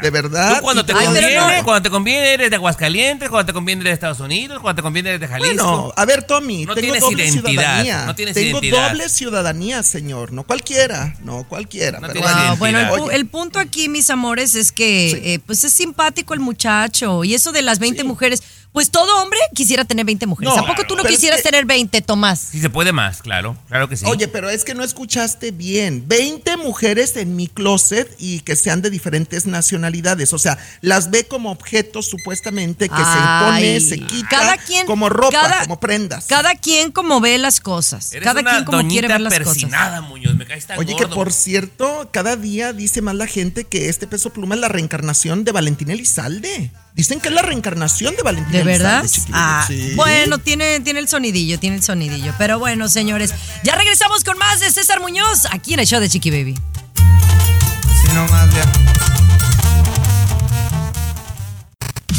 De verdad. Tú cuando te conviene, no. cuando te conviene eres de Aguascalientes, cuando te conviene eres de Estados Unidos, cuando te conviene eres de Jalisco. Bueno, a ver, Tommy, No tengo tienes doble identidad, no tienes tengo identidad. doble ciudadanía, señor. No cualquiera, no cualquiera. No pero bueno. Ah, el punto aquí, mis amores, es que eh, pues es simpático el muchacho. Y eso de las 20 mujeres, pues todo hombre quisiera tener 20 mujeres. No, ¿A poco tú no pero es quisieras que- tener 20, Tomás? Si se puede más, claro, claro que sí. Oye, pero es que no escuchaste bien. 20 mujeres en mi closet y que sean de diferentes nacionalidades. O sea, las ve como objetos supuestamente que Ay, se pone, se quita cada quien- como ropa, cada- como prendas. Cada quien como ve las cosas. Eres cada una quien como quiere ver las cosas. Muñoz, me caes tan Oye, que por cierto, cada día dice más la gente que este peso pluma es la reencarnación de Valentín Elizalde. Dicen que es la reencarnación de Valentín ¿De verdad? Ah, Sí. Bueno, tiene, tiene el sonidillo, tiene el sonidillo. Pero bueno, señores, ya regresamos con más de César Muñoz aquí en el show de Chiqui Baby.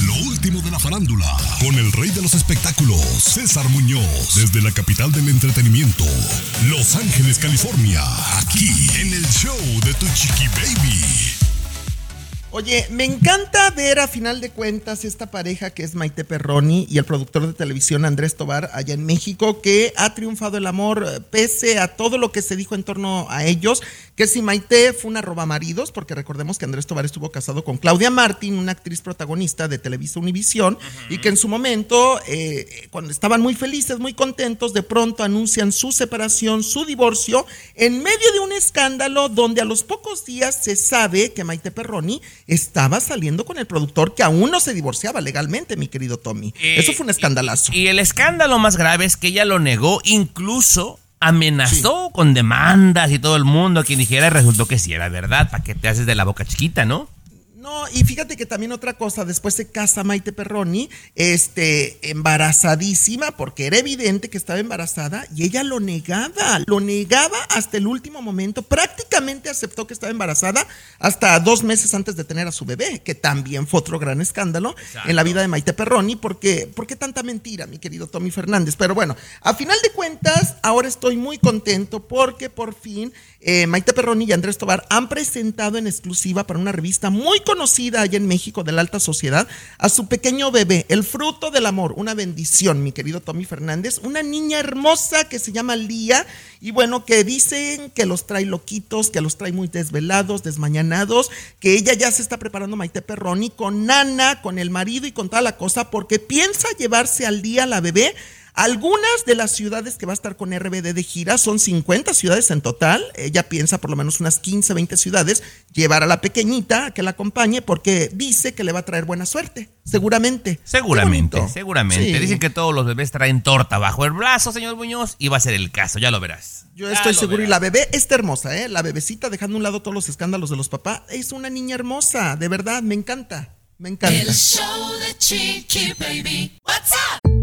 Lo último de la farándula, con el rey de los espectáculos, César Muñoz, desde la capital del entretenimiento, Los Ángeles, California, aquí en el show de Tu Chiqui Baby. Oye, me encanta ver a final de cuentas esta pareja que es Maite Perroni y el productor de televisión Andrés Tobar allá en México, que ha triunfado el amor eh, pese a todo lo que se dijo en torno a ellos, que si Maite fue una roba maridos, porque recordemos que Andrés Tobar estuvo casado con Claudia Martín, una actriz protagonista de Televisa Univisión, y que en su momento, eh, cuando estaban muy felices, muy contentos, de pronto anuncian su separación, su divorcio, en medio de un escándalo donde a los pocos días se sabe que Maite Perroni estaba saliendo con el productor que aún no se divorciaba legalmente, mi querido Tommy. Eh, Eso fue un escandalazo. Y el escándalo más grave es que ella lo negó, incluso amenazó con demandas y todo el mundo a quien dijera y resultó que sí era verdad. ¿Para qué te haces de la boca chiquita, no? No, y fíjate que también otra cosa, después se casa Maite Perroni, este, embarazadísima, porque era evidente que estaba embarazada y ella lo negaba, lo negaba hasta el último momento, prácticamente aceptó que estaba embarazada hasta dos meses antes de tener a su bebé, que también fue otro gran escándalo en la vida de Maite Perroni, porque, ¿por qué tanta mentira, mi querido Tommy Fernández? Pero bueno, a final de cuentas, ahora estoy muy contento porque por fin eh, Maite Perroni y Andrés Tobar han presentado en exclusiva para una revista muy conocida allá en México de la alta sociedad a su pequeño bebé, el fruto del amor, una bendición, mi querido Tommy Fernández, una niña hermosa que se llama Lía y bueno, que dicen que los trae loquitos, que los trae muy desvelados, desmañanados, que ella ya se está preparando Maite Perroni con Nana, con el marido y con toda la cosa porque piensa llevarse al día la bebé algunas de las ciudades que va a estar con RBD de gira son 50 ciudades en total. Ella piensa por lo menos unas 15, 20 ciudades llevar a la pequeñita a que la acompañe porque dice que le va a traer buena suerte, seguramente. Seguramente, seguramente. Sí. Dicen que todos los bebés traen torta bajo el brazo, señor Muñoz, y va a ser el caso, ya lo verás. Yo Ya estoy seguro. Y la bebé está hermosa, ¿eh? La bebecita, dejando a un lado todos los escándalos de los papás, es una niña hermosa, de verdad, me encanta. Me encanta. El show de Chiqui Baby. What's up?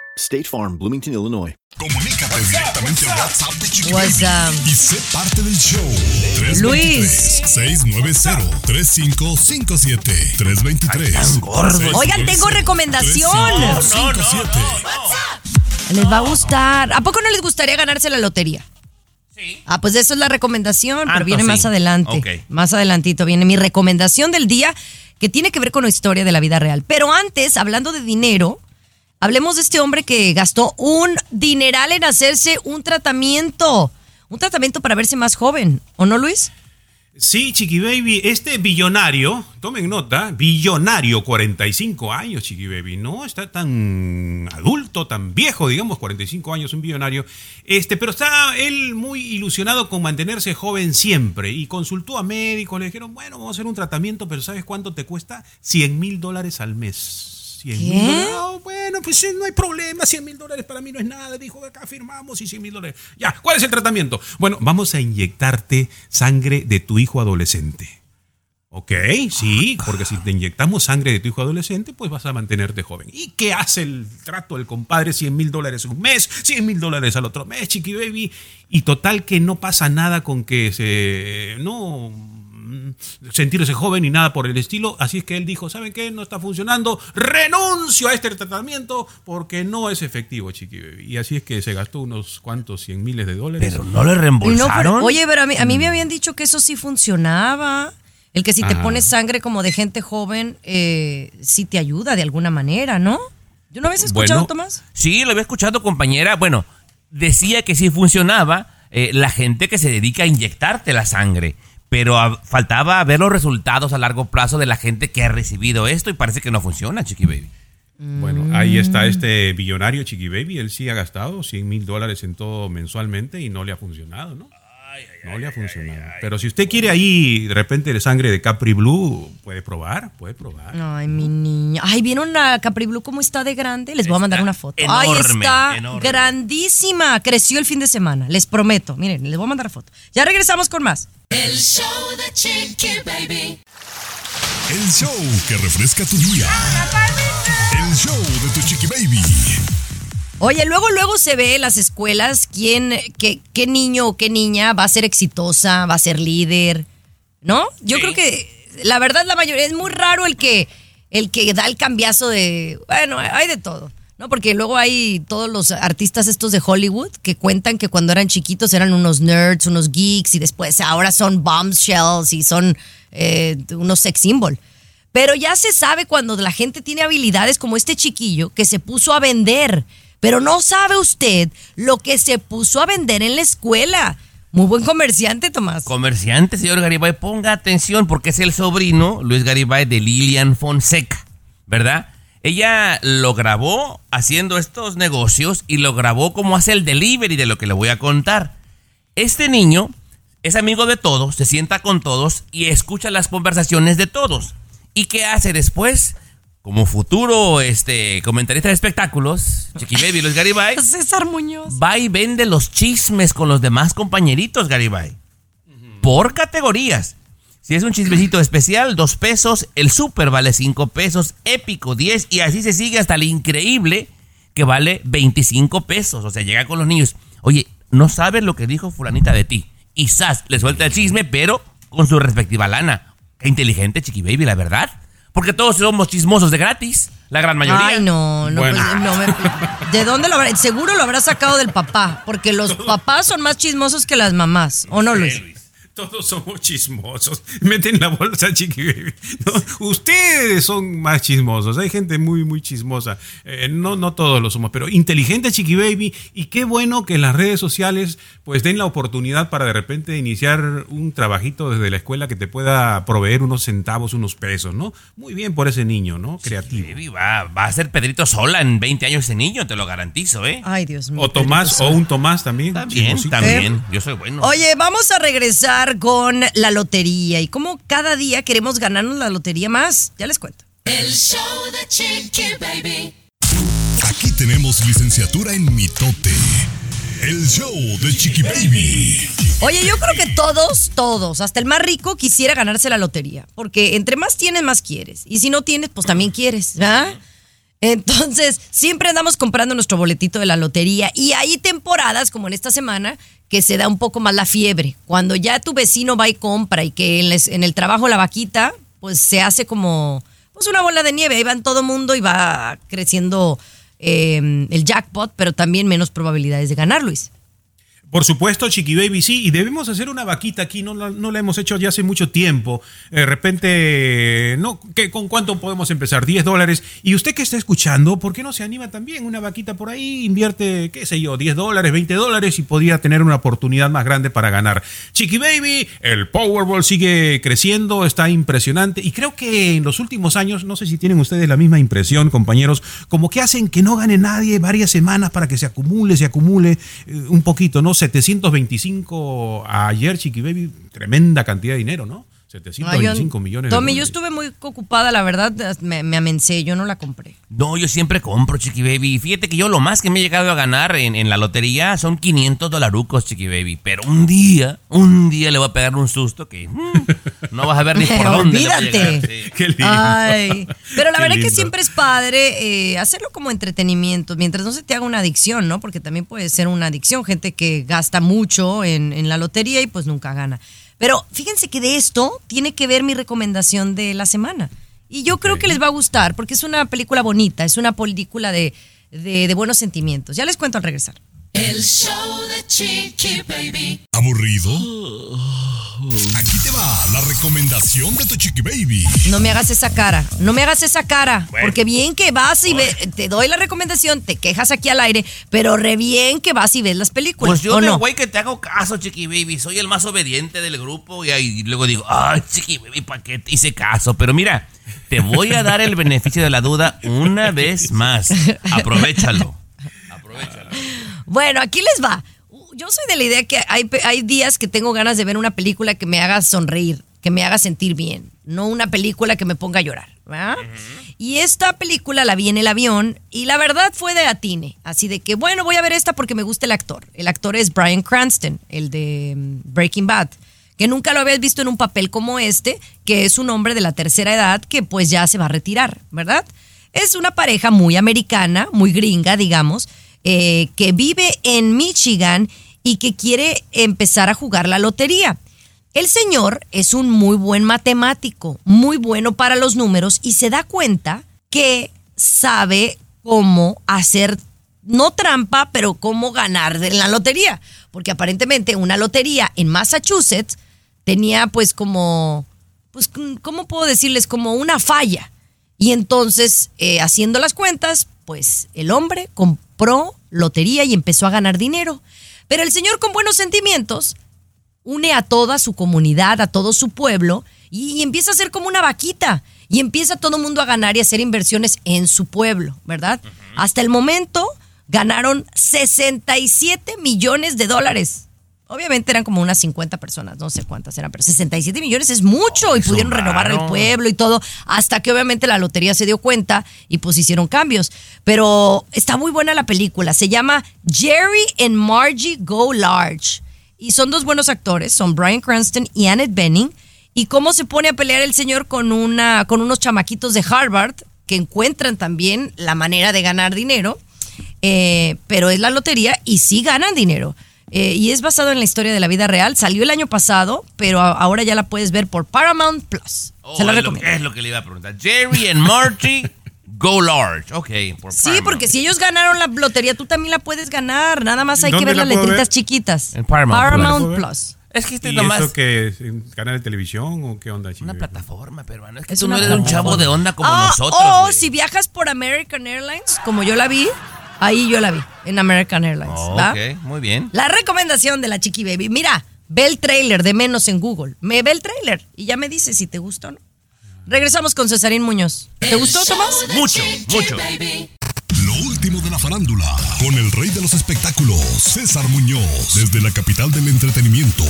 State Farm, Bloomington, Illinois. Comunícate directamente al WhatsApp de Chiqui What's Baby up? y sé parte del show. Luis. 323-690-3557. 323. Oigan, tengo recomendación. 3557. Les va a gustar. ¿A poco no les gustaría ganarse la lotería? Sí. Ah, pues eso es la recomendación, Ah, pero viene más adelante. Ok. Más adelantito viene mi recomendación del día que tiene que ver con la historia de la vida real. Pero antes, hablando de dinero, hablemos de este hombre que gastó un dineral en hacerse un tratamiento. Un tratamiento para verse más joven, ¿o no, Luis? Sí, Chiqui Baby, este billonario, tomen nota, billonario, 45 años, Chiqui Baby, no está tan adulto, tan viejo, digamos, 45 años, un billonario, este, pero está él muy ilusionado con mantenerse joven siempre y consultó a médicos, le dijeron, bueno, vamos a hacer un tratamiento, pero ¿sabes cuánto te cuesta? 100 mil dólares al mes. 100 mil dólares. Pues no hay problema, 100 mil dólares para mí no es nada, dijo, acá firmamos y 100 mil dólares. Ya, ¿cuál es el tratamiento? Bueno, vamos a inyectarte sangre de tu hijo adolescente. Ok, sí, porque si te inyectamos sangre de tu hijo adolescente, pues vas a mantenerte joven. ¿Y qué hace el trato del compadre? 100 mil dólares un mes, 100 mil dólares al otro mes, chiqui baby. Y total que no pasa nada con que se... No sentirse joven ni nada por el estilo. Así es que él dijo, ¿saben qué? No está funcionando. Renuncio a este tratamiento porque no es efectivo, chiqui baby. Y así es que se gastó unos cuantos 100 miles de dólares. Pero no le no, reembolsaron. pero- oye, pero a mí, a mí me habían dicho que eso sí funcionaba. El que si te Ajá. pones sangre como de gente joven, eh, sí te ayuda de alguna manera, ¿no? ¿Yo no habías escuchado, Bueno, Tomás? Sí, lo había escuchado, compañera. Bueno, decía que sí funcionaba eh, la gente que se dedica a inyectarte la sangre. Pero faltaba ver los resultados a largo plazo de la gente que ha recibido esto y parece que no funciona, Chiqui Baby. Bueno, ahí está este billonario Chiqui Baby. Él sí ha gastado 100 mil dólares en todo mensualmente y no le ha funcionado, ¿no? No le ha funcionado. Pero si usted quiere ahí de repente de sangre de Capri Blue, puede probar, puede probar. Ay, mi niña. Ay, ¿vieron a Capri Blue cómo está de grande? Les voy a mandar una foto. Ay, enorme, está enorme. grandísima. Creció el fin de semana, les prometo. Miren, les voy a mandar foto. Ya regresamos con más. El show de Chiqui Baby. El show que refresca tu día. El show de tu Chiqui Baby. Oye, luego, luego se ve en las escuelas quién, qué, qué niño o qué niña va a ser exitosa, va a ser líder, ¿no? Yo creo que la verdad la mayoría es muy raro el que el que da el cambiazo de, bueno, hay de todo, ¿no? Porque luego hay todos los artistas estos de Hollywood que cuentan que cuando eran chiquitos eran unos nerds, unos geeks y después ahora son bombshells y son eh, unos sex symbol. Pero ya se sabe cuando la gente tiene habilidades como este chiquillo que se puso a vender. Pero no sabe usted lo que se puso a vender en la escuela. Muy buen comerciante, Tomás. Comerciante, señor Garibay, ponga atención porque es el sobrino, Luis Garibay, de Lilian Fonseca, ¿verdad? Ella lo grabó haciendo estos negocios y lo grabó como hace el delivery de lo que le voy a contar. Este niño es amigo de todos, se sienta con todos y escucha las conversaciones de todos. ¿Y qué hace después? Como futuro este, comentarista de espectáculos, Chiqui Baby Luis Garibay, César Muñoz. va y vende los chismes con los demás compañeritos, Garibay. Por categorías. Si es un chismecito especial, dos pesos. El super vale cinco pesos. Épico, 10. Y así se sigue hasta el increíble que vale 25 pesos. O sea, llega con los niños. Oye, no sabes lo que dijo fulanita de ti. Y sas, le suelta el chisme, pero con su respectiva lana. Qué inteligente, Chiqui Baby, la verdad. Porque todos somos chismosos de gratis. La gran mayoría. Ay, no, no, Bueno. pues, no me- ¿De dónde lo habrá? Seguro lo habrá sacado del papá, porque los papás son más chismosos que las mamás, ¿o no, Luis? Todos somos chismosos. Meten la bolsa, Chiqui Baby. No, ustedes son más chismosos. Hay gente muy, muy chismosa. Eh, no, no todos lo somos, pero inteligente, Chiqui Baby. Y qué bueno que en las redes sociales pues den la oportunidad para de repente iniciar un trabajito desde la escuela que te pueda proveer unos centavos, unos pesos, ¿no? Muy bien por ese niño, ¿no? Creativo. Baby, va, va a ser Pedrito sola en 20 años ese niño, te lo garantizo, ¿eh? Ay, Dios mío. O Tomás, o un Tomás también. También, chismosito. también. Yo soy bueno. Oye, vamos a regresar con la lotería y cómo cada día queremos ganarnos la lotería más. Ya les cuento. El show de Chiqui Baby. Aquí tenemos licenciatura en mitote. El show de Chiqui Baby. Oye, yo creo que todos, todos, hasta el más rico quisiera ganarse la lotería, porque entre más tienes, más quieres. Y si no tienes, pues también quieres, ¿verdad? Entonces, siempre andamos comprando nuestro boletito de la lotería y hay temporadas, como en esta semana, que se da un poco más la fiebre. Cuando ya tu vecino va y compra y que en, el trabajo la vaquita, pues se hace como pues una bola de nieve. Ahí va en todo mundo y va creciendo eh, el jackpot, pero también menos probabilidades de ganar, Luis. Por supuesto, Chiqui Baby, sí, y debemos hacer una vaquita aquí, no, la- no la hemos hecho ya hace mucho tiempo. De repente, no, ¿qué, ¿con cuánto podemos empezar? 10 dólares. Y usted que está escuchando, ¿por qué no se anima también? Una vaquita por ahí, invierte, qué sé yo, 10 dólares, 20 dólares y podría tener una oportunidad más grande para ganar. Chiqui Baby, el Powerball sigue creciendo, está impresionante. Y creo que en los últimos años, no sé si tienen ustedes la misma impresión, compañeros, como que hacen que no gane nadie varias semanas para que se acumule, se acumule eh, un poquito, ¿no? 725 ayer, Chiqui Baby, tremenda cantidad de dinero, ¿no? Ay, 725 yo- millones de Tommy, yo dólares. estuve muy ocupada, la verdad, me, me amencé, yo no la compré. No, yo siempre compro, Chiqui Baby. Fíjate que yo lo más que me he llegado a ganar en, en la lotería son 500 dolarucos, Chiqui Baby. Pero un día, un día le voy a pegar un susto que mm, no vas a ver ni por dónde. Olvídate. sí. Qué lindo. Ay, pero la Qué verdad que lindo. siempre es padre eh, hacerlo como entretenimiento, mientras no se te haga una adicción, ¿no? Porque también puede ser una adicción, gente que gasta mucho en, en la lotería y pues nunca gana. Pero fíjense que de esto tiene que ver mi recomendación de la semana. Y yo creo que les va a gustar porque es una película bonita, es una película de, de, de buenos sentimientos. Ya les cuento al regresar. El show de Chiqui Baby. ¿Aburrido? Aquí te va la recomendación de tu Chiqui Baby. No me hagas esa cara, no me hagas esa cara, porque bien que vas y ve- te doy la recomendación, te quejas aquí al aire, pero re bien que vas y ves las películas, Pues yo ¿o de no? güey que te hago caso, Chiqui Baby. Soy el más obediente del grupo y ahí luego digo, ay, Chiqui Baby, ¿para qué te hice caso? Pero mira, te voy a dar el beneficio de la duda una vez más. Aprovechalo. Bueno, aquí les va. Yo soy de la idea que hay, días que tengo ganas de ver una película que me haga sonreír, que me haga sentir bien, no una película que me ponga a llorar. ¿verdad? Y esta película la vi en el avión y la verdad fue de atine. Así de que, bueno, voy a ver esta porque me gusta el actor. El actor es Brian Cranston, el de mm, Breaking Bad, que nunca lo habías visto en un papel como este, que es un hombre de la tercera edad que pues ya se va a retirar, ¿verdad? Es una pareja muy americana, muy gringa, digamos, eh, que vive en Michigan y que quiere empezar a jugar la lotería. El señor es un muy buen matemático, muy bueno para los números y se da cuenta que sabe cómo hacer, no trampa, pero cómo ganar de la lotería. Porque aparentemente una lotería en Massachusetts tenía pues como, pues, ¿cómo puedo decirles? Como una falla. Y entonces, eh, haciendo las cuentas, pues el hombre compró lotería y empezó a ganar dinero. Pero el señor con buenos sentimientos une a toda su comunidad, a todo su pueblo, y empieza a ser como una vaquita. Y empieza todo el mundo a ganar y a hacer inversiones en su pueblo, ¿verdad? Hasta el momento ganaron 67 millones de dólares. Obviamente eran como unas 50 personas, no sé cuántas eran, pero 67 millones es mucho y pudieron renovar el pueblo y todo, hasta que obviamente la lotería se dio cuenta y pues hicieron cambios. Pero está muy buena la película, se llama Jerry and Margie Go Large. Y son dos buenos actores, son Brian Cranston y Annette Bening. Y cómo se pone a pelear el señor con, una, con unos chamaquitos de Harvard que encuentran también la manera de ganar dinero, eh, pero es la lotería y sí ganan dinero. Eh, y es basado en la historia de la vida real. Salió el año pasado, pero a- ahora ya la puedes ver por Paramount Plus. Oh, Se la es, lo, recomiendo. es lo que le iba a preguntar. Jerry and Marty go large. Ok, por Sí, Paramount. porque si ellos ganaron la lotería, tú también la puedes ganar. Nada más hay que ¿Dónde ver la las letritas ver? chiquitas. En Paramount Plus. Plus. Es que este ¿Y nomás- eso que es canal de televisión o qué onda, Una plataforma, peruano. Es que Es tú no eres un chavo de onda como Ah, nosotros. O güey. si viajas por American Airlines, como yo la vi, ahí yo la vi, en American Airlines. Oh, ¿va? ok, muy bien. La recomendación de la Chiqui Baby. Mira, ve el trailer de menos en Google. Me ve el trailer y ya me dice si te gustó o no. Regresamos con Cesarín Muñoz. ¿Te gustó, Tomás? Mucho, mucho. Lo último de la farándula, con el rey de los espectáculos, César Muñoz, desde la capital del entretenimiento,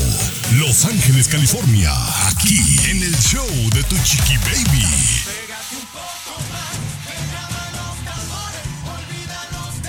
Los Ángeles, California, aquí en el show de Tu Chiqui Baby.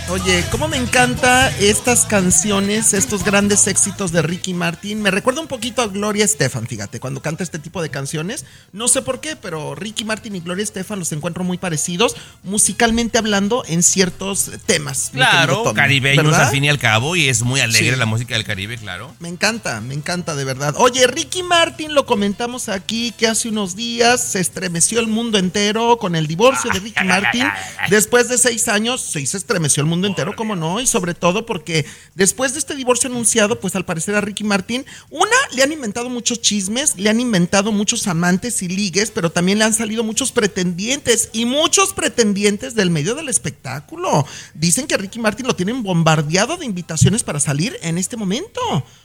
Oye, cómo me encanta estas canciones, estos grandes éxitos de Ricky Martin. Me recuerda un poquito a Gloria Estefan, fíjate, cuando canta este tipo de canciones. No sé por qué, pero Ricky Martin y Gloria Estefan los encuentro muy parecidos, musicalmente hablando, en ciertos temas. Claro, Tommy, caribeños ¿verdad? al fin y al cabo, y es muy alegre Sí. la música del Caribe, claro. Me encanta, me encanta de verdad. Oye, Ricky Martin, lo comentamos aquí que hace unos días se estremeció el mundo entero con el divorcio de Ricky Martin. Después de seis años, sí se estremeció el mundo entero, como no, y sobre todo porque después de este divorcio anunciado, pues al parecer a Ricky Martin, una, le han inventado muchos chismes, le han inventado muchos amantes y ligues, pero también le han salido muchos pretendientes y muchos pretendientes del medio del espectáculo. Dicen que a Ricky Martin lo tienen bombardeado de invitaciones para salir en este momento.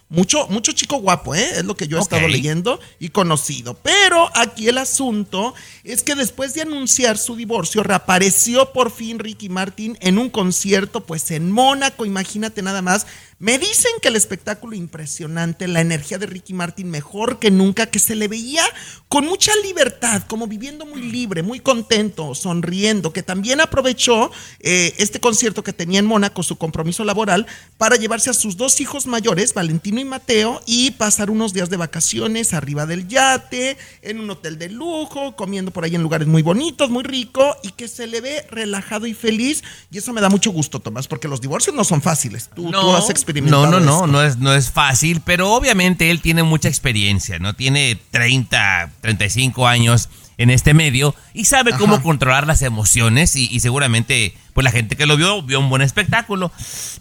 Mucho, mucho chico guapo, ¿eh? Es lo que yo he estado leyendo y conocido. Pero aquí el asunto es que después de anunciar su divorcio, reapareció por fin Ricky Martin en un concierto, pues en Mónaco, imagínate nada más. Me dicen que el espectáculo impresionante, la energía de Ricky Martin mejor que nunca, que se le veía con mucha libertad, como viviendo muy libre, muy contento, sonriendo, que también aprovechó eh, este concierto que tenía en Mónaco, su compromiso laboral, para llevarse a sus dos hijos mayores, Valentino y Mateo, y pasar unos días de vacaciones arriba del yate, en un hotel de lujo, comiendo por ahí en lugares muy bonitos, muy rico, y que se le ve relajado y feliz. Y eso me da mucho gusto, Tomás, porque los divorcios no son fáciles. Tú, tú has experimentado no, no, no, esto. no es, no es fácil, pero obviamente él tiene mucha experiencia, ¿no? Tiene 30, 35 años en este medio y sabe cómo controlar las emociones y, y seguramente, pues la gente que lo vio, vio un buen espectáculo.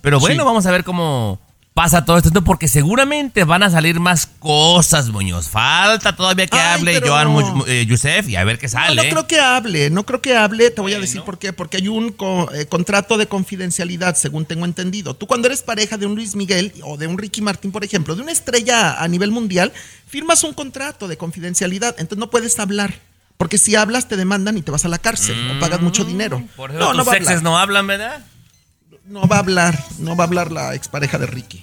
Pero bueno, Sí. vamos a ver cómo pasa todo esto, porque seguramente van a salir más cosas, Muñoz. Falta todavía que Ay, hable pero Joan eh, Yusef y a ver qué sale. no creo que hable, no creo que hable, te voy a decir por qué, porque hay un co- eh, contrato de confidencialidad, según tengo entendido. Tú cuando eres pareja de un Luis Miguel o de un Ricky Martin, por ejemplo, de una estrella a nivel mundial, firmas un contrato de confidencialidad, entonces no puedes hablar. Porque si hablas te demandan y te vas a la cárcel o pagas mucho dinero. Mm, Por eso No, tus no va a exes hablar. no hablan, ¿verdad? No va a hablar, no va a hablar la expareja de Ricky.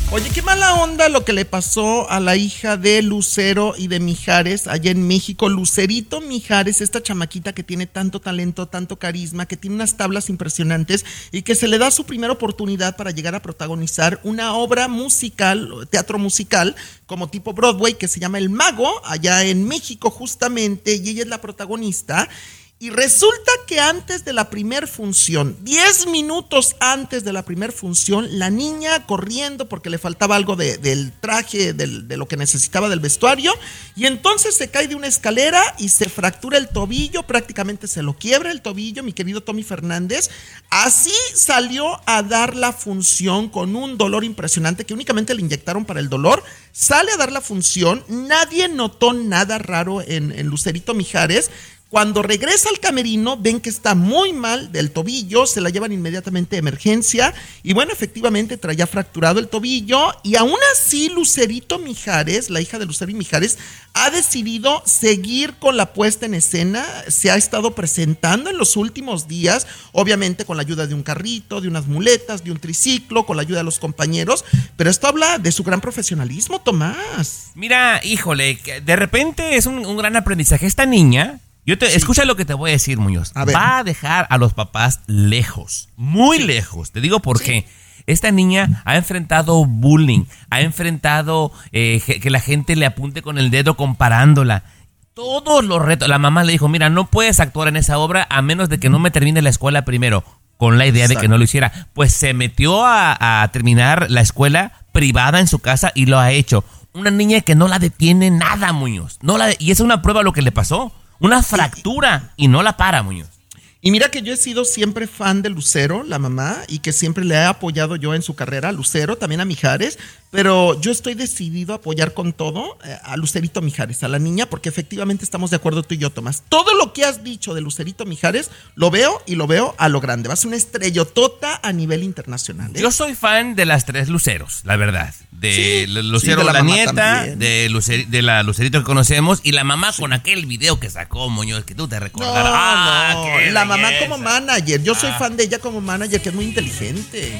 Oye, qué mala onda lo que le pasó a la hija de Lucero y de Mijares allá en México. Lucerito Mijares, esta chamaquita que tiene tanto talento, tanto carisma, que tiene unas tablas impresionantes y que se le da su primera oportunidad para llegar a protagonizar una obra musical, teatro musical, como tipo Broadway, que se llama El Mago, allá en México justamente, y ella es la protagonista. Y resulta que antes de la primer función, 10 minutos antes de la primer función, la niña corriendo porque le faltaba algo de- del traje, de lo que necesitaba del vestuario, y entonces se cae de una escalera y se fractura el tobillo, prácticamente se lo quiebra el tobillo, mi querido Tommy Fernández. Así salió a dar la función con un dolor impresionante que únicamente le inyectaron para el dolor. Sale a dar la función, nadie notó nada raro en Lucerito Mijares. Cuando regresa al camerino, ven que está muy mal del tobillo, se la llevan inmediatamente a emergencia y bueno, efectivamente traía fracturado el tobillo y aún así Lucerito Mijares, la hija de Lucero Mijares, ha decidido seguir con la puesta en escena, se ha estado presentando en los últimos días, obviamente con la ayuda de un carrito, de unas muletas, de un triciclo, con la ayuda de los compañeros, pero esto habla de su gran profesionalismo, Tomás. Mira, híjole, de repente es un gran aprendizaje. Esta niña, yo te, escucha lo que te voy a decir, Muñoz. A. Va a dejar a los papás lejos, muy lejos. Te digo por qué. Esta niña ha enfrentado bullying, ha enfrentado eh, que la gente le apunte con el dedo comparándola. Todos los retos. La mamá le dijo, mira, no puedes actuar en esa obra a menos de que no me termine la escuela primero. con la idea de que no lo hiciera. Pues se metió a, a terminar la escuela privada en su casa y lo ha hecho. Una niña que no la detiene nada, Muñoz. No la, y es una prueba lo que le pasó. Una fractura y no la para, Muñoz. Y mira que yo he sido siempre fan de Lucero, la mamá, y que siempre le he apoyado yo en su carrera a Lucero, también a Mijares, pero yo estoy decidido a apoyar con todo eh, a Lucerito Mijares, a la niña, porque efectivamente estamos de acuerdo tú y yo, Tomás. Todo lo que has dicho de Lucerito Mijares, lo veo y lo veo a lo grande. Va a ser una estrellotota a nivel internacional. ¿eh? Yo soy fan de las tres luceros, la verdad. De Sí, Lu- sí, Lucero de la nieta, de, Lucer- de la Lucerito que conocemos y la mamá con aquel video que sacó, Muñoz, que tú te recordarás. Ah, No, la mamá como manager. Yo soy Ah. fan de ella como manager, que es muy inteligente.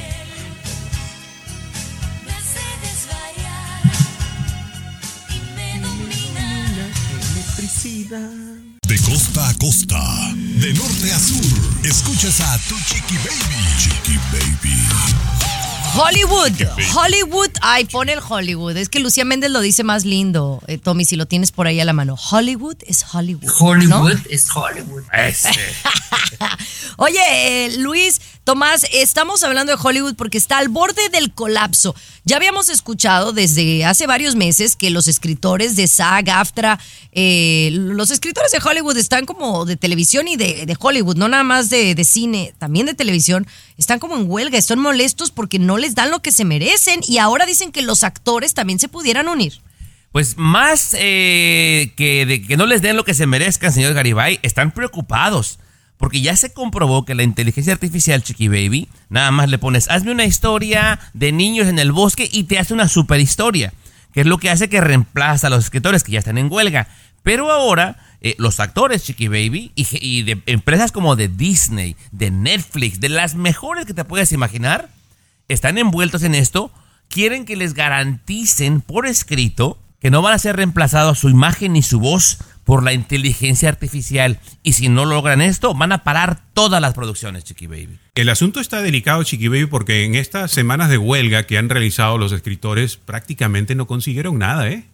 De costa a costa, de norte a sur, escuchas a tu Chiqui Baby. Chiqui Baby. Hollywood, Hollywood, ay, pone el Hollywood. Es que Lucía Méndez lo dice más lindo, eh, Tommy, si lo tienes por ahí a la mano. Hollywood es Hollywood. ¿no? Hollywood es Hollywood. Oye, eh, Luis, Tomás, estamos hablando de Hollywood porque está al borde del colapso. Ya habíamos escuchado desde hace varios meses que los escritores de SAG, AFTRA, eh, los escritores de Hollywood están como de televisión y de, de Hollywood, no nada más de, de cine, también de televisión, están como en huelga, están molestos porque no les dan lo que se merecen y ahora dicen que los actores también se pudieran unir. Pues más eh, que de que no les den lo que se merezcan, señor Garibay, están preocupados. Porque ya se comprobó que la inteligencia artificial, Chiqui Baby, nada más le pones, hazme una historia de niños en el bosque y te hace una super historia. Que es lo que hace que reemplaza a los escritores que ya están en huelga. Pero ahora, eh, los actores, Chiqui Baby, y, y de empresas como de Disney, de Netflix, de las mejores que te puedes imaginar, están envueltos en esto, quieren que les garanticen por escrito que no van a ser reemplazados su imagen ni su voz por la inteligencia artificial. Y si no logran esto, van a parar todas las producciones, Chiqui Baby. El asunto está delicado, Chiqui Baby, porque en estas semanas de huelga que han realizado los escritores prácticamente no consiguieron nada, ¿eh?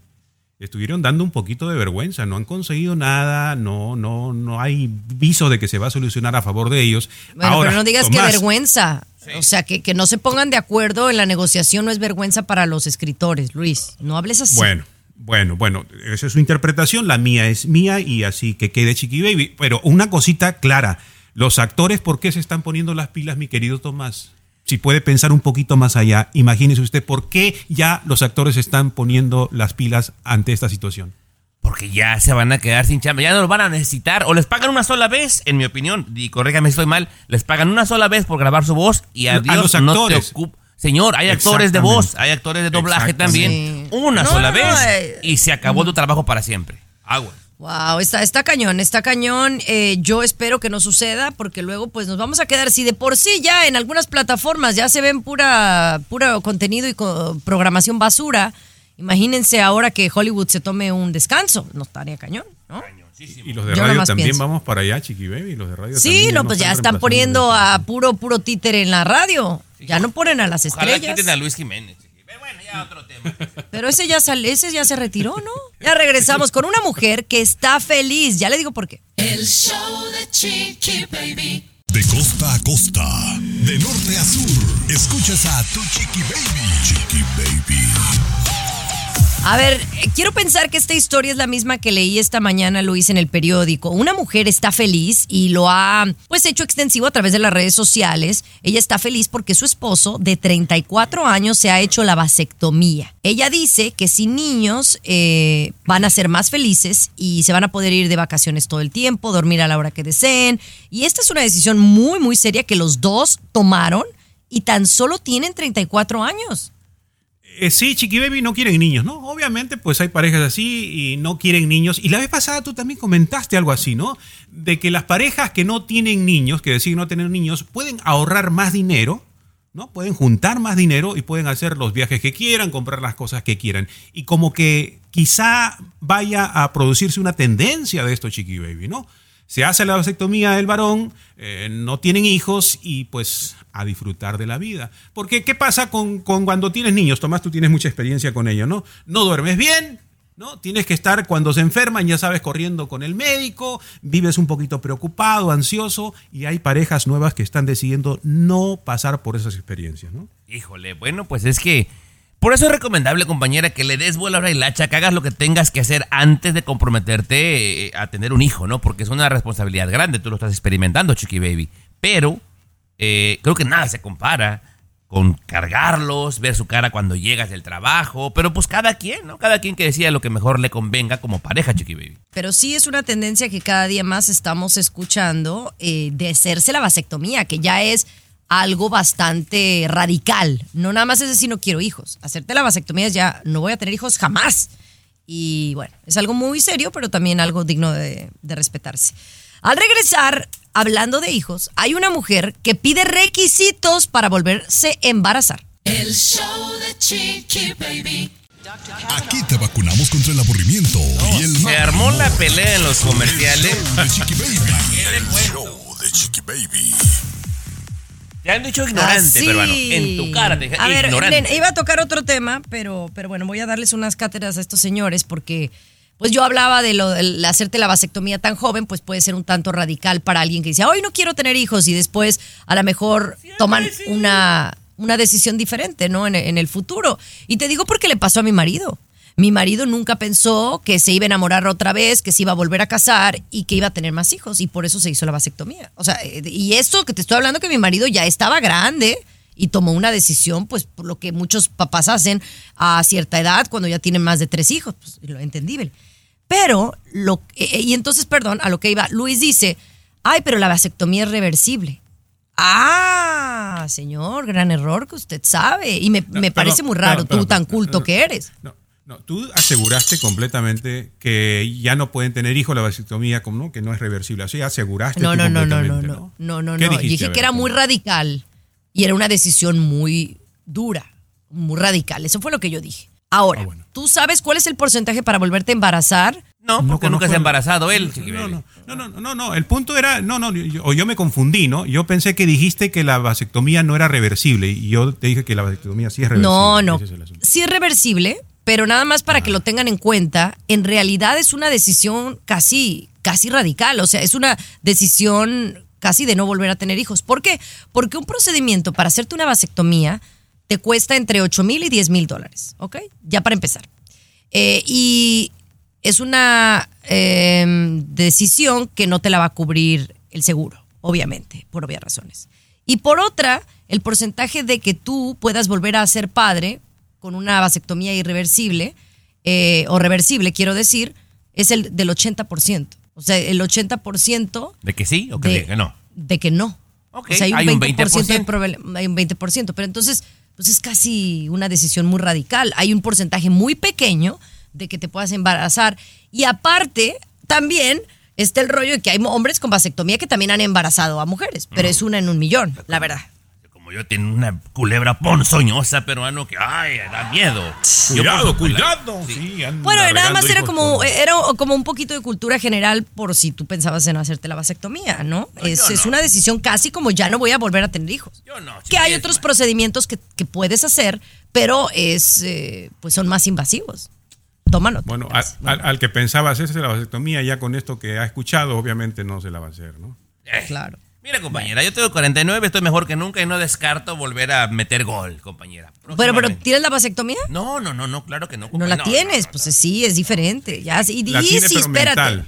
Estuvieron dando un poquito de vergüenza, no han conseguido nada, no, no, no hay viso de que se va a solucionar a favor de ellos. Bueno, Ahora, pero no digas que vergüenza. O sea, que, que no se pongan de acuerdo en la negociación no es vergüenza para los escritores, Luis. No hables así. Bueno, bueno, bueno, esa es su interpretación, la mía es mía y así que quede Chiqui Baby. Pero una cosita clara, los actores, ¿por qué se están poniendo las pilas, mi querido Tomás? Si puede pensar un poquito más allá, imagínese usted por qué ya los actores se están poniendo las pilas ante esta situación. Porque ya se van a quedar sin chamba, ya no lo van a necesitar. O les pagan una sola vez, en mi opinión, y corrígame si estoy mal, les pagan una sola vez por grabar su voz y A adiós, los no te actores. Señor, hay actores de voz, hay actores de doblaje también. Una No, sola no, no, vez eh, y se acabó tu trabajo para siempre. Agua. Wow, está, está cañón, está cañón. Eh, yo espero que no suceda porque luego pues nos vamos a quedar, si de por sí ya en algunas plataformas ya se ven pura, pura contenido y co- programación basura, imagínense ahora que Hollywood se tome un descanso, no estaría cañón, ¿no? Y los de Yo radio también pienso. vamos para allá, Chiqui Baby, los de radio Sí, también no, pues ya están poniendo a puro, puro títere en la radio. Ya no ponen a las Ojalá estrellas. quiten a Luis Jiménez. Bueno, ya otro tema. Pero ese ya, sale, ese ya se retiró, ¿no? Ya regresamos con una mujer que está feliz. Ya le digo por qué. El show de Chiqui Baby. De costa a costa, de norte a sur, escuchas a tu Chiqui Baby. Chiqui Baby. A ver, quiero pensar que esta historia es la misma que leí esta mañana, Luis, en el periódico. Una mujer está feliz y lo ha pues hecho extensivo a través de las redes sociales. Ella está feliz porque su esposo de 34 años se ha hecho la vasectomía. Ella dice que sin niños eh, van a ser más felices y se van a poder ir de vacaciones todo el tiempo, dormir a la hora que deseen. Y esta es una decisión muy, muy seria que los dos tomaron y tan solo tienen 34 años. Eh, sí, Chiqui Baby no quieren niños, ¿no? Obviamente, pues hay parejas así y no quieren niños. Y la vez pasada tú también comentaste algo así, ¿no? De que las parejas que no tienen niños, que deciden no tener niños, pueden ahorrar más dinero, ¿no? Pueden juntar más dinero y pueden hacer los viajes que quieran, comprar las cosas que quieran. Y como que quizá vaya a producirse una tendencia de esto, Chiqui Baby, ¿no? Se hace la vasectomía del varón, eh, no tienen hijos y pues a disfrutar de la vida. Porque ¿qué pasa con, con cuando tienes niños? Tomás, tú tienes mucha experiencia con ello, ¿no? No duermes bien, ¿no? Tienes que estar cuando se enferman, ya sabes, corriendo con el médico, vives un poquito preocupado, ansioso, y hay parejas nuevas que están decidiendo no pasar por esas experiencias, ¿no? Híjole, bueno, pues es que por eso es recomendable, compañera, que le des vuelo a lacha, que hagas lo que tengas que hacer antes de comprometerte eh, a tener un hijo, ¿no? Porque es una responsabilidad grande, tú lo estás experimentando, Chiqui Baby. Pero eh, creo que nada se compara con cargarlos, ver su cara cuando llegas del trabajo, pero pues cada quien, ¿no? Cada quien que decida lo que mejor le convenga como pareja, Chiqui Baby. Pero sí es una tendencia que cada día más estamos escuchando eh, de hacerse la vasectomía, que ya es algo bastante radical. No nada más es decir no quiero hijos. Hacerte la vasectomía es ya no voy a tener hijos jamás. Y bueno, es algo muy serio, pero también algo digno de, de respetarse. Al regresar, hablando de hijos, hay una mujer que pide requisitos para volverse a embarazar. El show de Chiqui Baby. Aquí te vacunamos contra el aburrimiento y el Se armó la pelea en los comerciales. de Chiqui Baby. El show de Chiqui Baby. Te han dicho ignorante, Ah, sí. peruano. En tu cara te dije, A ver, ignorante. iba a tocar otro tema, pero, pero bueno, voy a darles unas cátedras a estos señores porque pues yo hablaba de lo del hacerte la vasectomía tan joven, pues puede ser un tanto radical para alguien que dice, hoy no quiero tener hijos y después a lo mejor toman una, una decisión diferente, ¿no? En, en el futuro. Y te digo porque le pasó a mi marido. Mi marido nunca pensó que se iba a enamorar otra vez, que se iba a volver a casar y que iba a tener más hijos y por eso se hizo la vasectomía. O sea, eh, y esto que te estoy hablando que mi marido ya estaba grande y tomó una decisión, pues por lo que muchos papás hacen a cierta edad cuando ya tienen más de tres hijos, pues lo entendible. Pero, lo, eh, y entonces, perdón, a lo que iba, Luis dice, ay, pero la vasectomía es reversible. Ah, señor, gran error que usted sabe. Y me, me parece muy raro, tú tan culto que eres. No, tú aseguraste completamente que ya no pueden tener hijos la vasectomía, como no, que no es reversible. Así aseguraste No, tú no, no, no, no, no, no, no, ¿Qué no. dijiste? Dije ver, que era ¿cómo? muy radical y era una decisión muy dura, muy radical. Eso fue lo que yo dije. Ahora, Ah, ¿tú sabes cuál es el porcentaje para volverte a embarazar? No, porque nunca se ha embarazado él. No, no, no, no, no, no, el punto era, no, no, yo, o yo me confundí, ¿no? Yo pensé que dijiste que la vasectomía no era reversible y yo te dije que la vasectomía sí es reversible. No, no. Es. Sí es reversible, pero nada más para que lo tengan en cuenta, en realidad es una decisión casi, casi radical. O sea, es una decisión casi de no volver a tener hijos. ¿Por qué? Porque un procedimiento para hacerte una vasectomía te cuesta entre 8 mil y 10 mil dólares, ¿ok? Ya para empezar. Eh, y es una eh, decisión que no te la va a cubrir el seguro, obviamente, por obvias razones. Y por otra, el porcentaje de que tú puedas volver a ser padre con una vasectomía irreversible, eh, o reversible, quiero decir, es el del 80%. O sea, el 80% ¿De que sí o que, de- que no? de que no. Ok, o sea, hay un hay un 20%, de 20%. probable- hay un 20%, pero entonces pues es casi una decisión muy radical. Hay un porcentaje muy pequeño de que te puedas embarazar y aparte también está el rollo de que hay hombres con vasectomía que también han embarazado a mujeres, pero es una en un millón, la verdad. Como yo tengo una culebra ponzoñosa peruano que, ay, da miedo. Cuidado, cuidado. Sí, anda Bueno, nada más era como, era como un poquito de cultura general por si tú pensabas en hacerte la vasectomía, ¿no? es, es no. una decisión casi como ya no voy a volver a tener hijos. Yo no, que hay otros procedimientos que, que puedes hacer, pero es eh, pues son más invasivos. Toma nota. Bueno, al, al- al que pensaba hacerse la vasectomía, ya con esto que ha escuchado, obviamente no se la va a hacer, ¿no? Claro. Mira, compañera, yo tengo 49, estoy mejor que nunca y no descarto volver a meter gol, compañera. Pero, pero. ¿tienes la vasectomía? No, no, no, no, claro que no. No la tienes, pues sí, es diferente. Ya, La y tiene, sí, pero espérate. mental.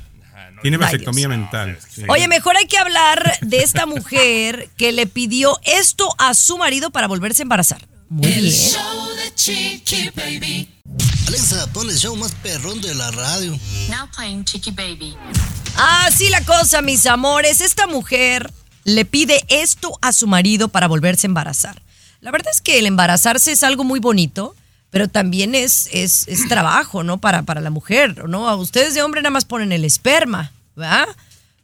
Tiene Ay, vasectomía mental. sí. Oye, mejor hay que hablar de esta mujer que le pidió esto a su marido para volverse a embarazar. Muy El bien. show de Chiqui Baby. Alexa, pon el show más perrón de la radio. Now playing Chicky Baby. Así la cosa, mis amores. Esta mujer le pide esto a su marido para volverse a embarazar. La verdad es que el embarazarse es algo muy bonito, pero también es, es, es trabajo, ¿no? Para, para la mujer, ¿no? A ustedes de hombre nada más ponen el esperma, ¿verdad?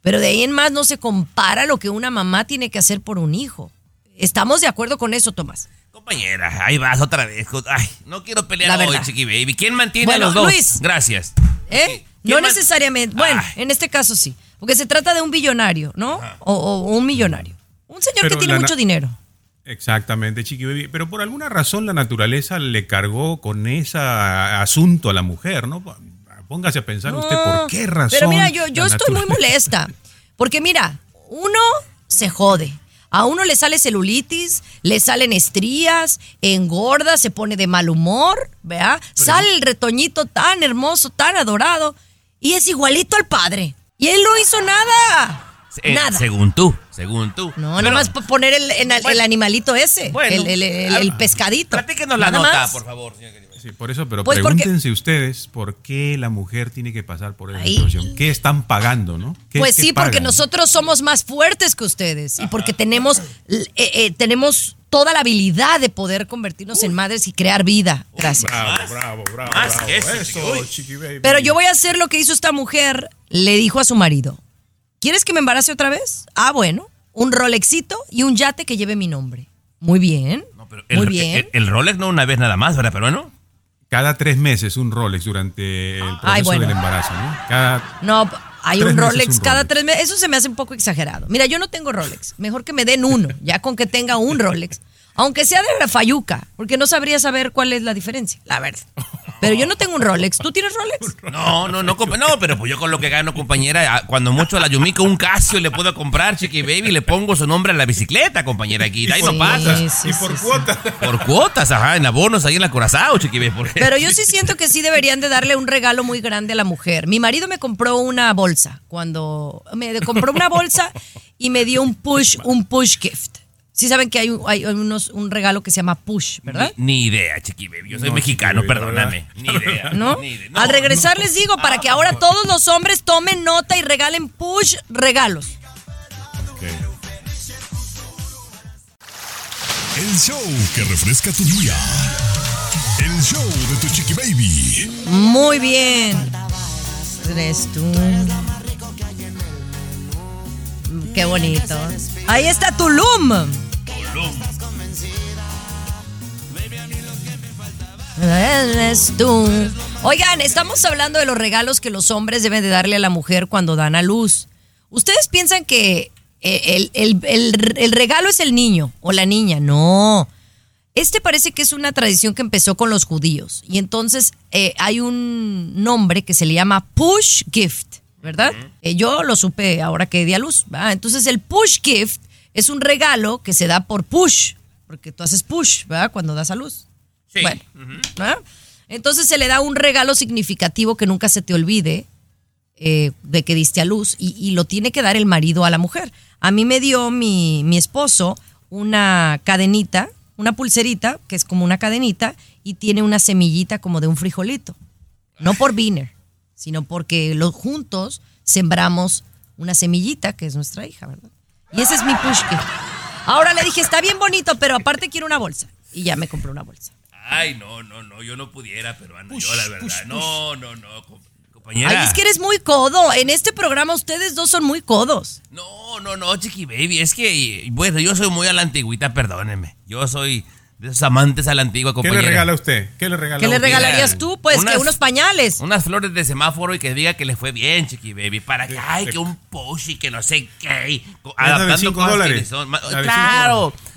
Pero de ahí en más no se compara lo que una mamá tiene que hacer por un hijo. ¿Estamos de acuerdo con eso, Tomás? Compañera, ahí vas otra vez. Ay, no quiero pelear La hoy, verdad. chiqui baby. ¿Quién mantiene Bueno, a los dos? Luis. Gracias. ¿Eh? ¿Quién No necesariamente. Bueno, en este caso sí. Porque se trata de un billonario, ¿no? O, o un millonario. Un señor Pero que tiene mucho dinero. Exactamente, Chiqui Baby. Pero por alguna razón la naturaleza le cargó con ese asunto a la mujer, ¿no? póngase a pensar usted por qué razón. Pero mira, yo, yo estoy muy molesta. Porque mira, uno se jode. A uno le sale celulitis, le salen estrías, engorda, se pone de mal humor, ¿vea? Sale el retoñito tan hermoso, tan adorado, y es igualito al padre. Y él no hizo nada. Eh, nada. Según tú, según tú. No, nada más poner el, en el- el animalito ese, Bueno, el, el- el- el pescadito. Platíquenos la Nada nota, más. por favor. Sí, por eso, pero Pues porque- pregúntense ustedes por qué la mujer tiene que pasar por esa Ahí. situación. ¿Qué están pagando, no? ¿Qué- Pues qué sí, porque nosotros somos más fuertes que ustedes y porque tenemos, eh, eh, tenemos toda la habilidad de poder convertirnos en madres y crear vida. Gracias. Bravo, bravo, bravo. Más bravo. eso, Eso, chiqui. chiqui baby. Pero yo voy a hacer lo que hizo esta mujer. Le dijo a su marido, ¿quieres que me embarace otra vez? Ah, bueno, un Rolexito y un yate que lleve mi nombre. Muy bien. El, Muy bien. El, el Rolex no una vez nada más, ¿verdad? Pero no. Cada tres meses un Rolex durante el proceso Ay, bueno. del embarazo, ¿no? Cada No, hay Tres un Rolex un cada Rolex. tres meses. Eso se me hace un poco exagerado. Mira, yo no tengo Rolex. Mejor que me den uno, ya con que tenga un Rolex. Aunque sea de la Fayuca, porque no sabría saber cuál es la diferencia, la verdad. Pero yo no tengo un Rolex. ¿Tú tienes Rolex? No, no, no, no, pero pues yo con lo que gano, compañera, a- cuando mucho a la Yumiko un Casio le puedo comprar, Chiqui Baby, le pongo su nombre a la bicicleta, compañera, aquí, ahí no pasa. sí, y por cuota. Por cuotas, ajá, en abonos ahí en la Corazao, Chiqui Baby. Pero yo sí siento que sí deberían de darle un regalo muy grande a la mujer. Mi marido me compró una bolsa cuando me compró una bolsa y me dio un push, un push gift. Sí saben que hay, un- hay unos, un regalo que se llama push, ¿verdad? Ni, ni idea, Chiqui Baby, yo soy No, mexicano, Baby, perdóname. Ni idea. ¿No? Ni idea. No, Al regresar les digo para que ahora todos los hombres tomen nota y regalen push regalos. El show que refresca tu día. El show de tu chiqui baby. Muy bien. Eres tú. Qué bonito. Ahí está Tulum. Eres tú. Oigan, estamos hablando de los regalos que los hombres deben de darle a la mujer cuando dan a luz. ¿Ustedes piensan que eh, el, el- el- el regalo es el niño o la niña? No. Este parece que es una tradición que empezó con los judíos. Y entonces eh, hay un nombre que se le llama push gift, ¿verdad? Eh, yo lo supe ahora que di a luz. ¿va? Entonces el push gift es un regalo que se da por push, porque tú haces push, ¿verdad? Cuando das a luz. Sí. Bueno, ¿verdad? Entonces se le da un regalo significativo que nunca se te olvide eh, de que diste a luz y, y lo tiene que dar el marido a la mujer. A mí me dio mi, mi esposo una cadenita, una pulserita, que es como una cadenita, y tiene una semillita como de un frijolito. No por Viner, sino porque los juntos sembramos una semillita, que es nuestra hija, ¿verdad? Y ese es mi push gift. Ahora le dije, está bien bonito, pero aparte quiero una bolsa. Y ya me compré una bolsa. Ay, no, no, no, yo no pudiera, pero ando yo, la verdad. No, no, no, com- compañera. Ay, es que eres muy codo. En este programa ustedes dos son muy codos. No, no, no, Chiqui Baby, es que, bueno, yo soy muy a la antigüita, perdóneme. Yo soy de esos amantes a la antigua, ¿Qué compañera. le regala a usted? ¿Qué le regala ¿Qué le regalarías tú? Pues que unos pañales. Unas flores de semáforo y que diga que le fue bien, Chiqui Baby. Para que, ay, que un push y que no sé qué. y co- ¿Esa de Adaptando cosas que dólares? son. Ma- ¿La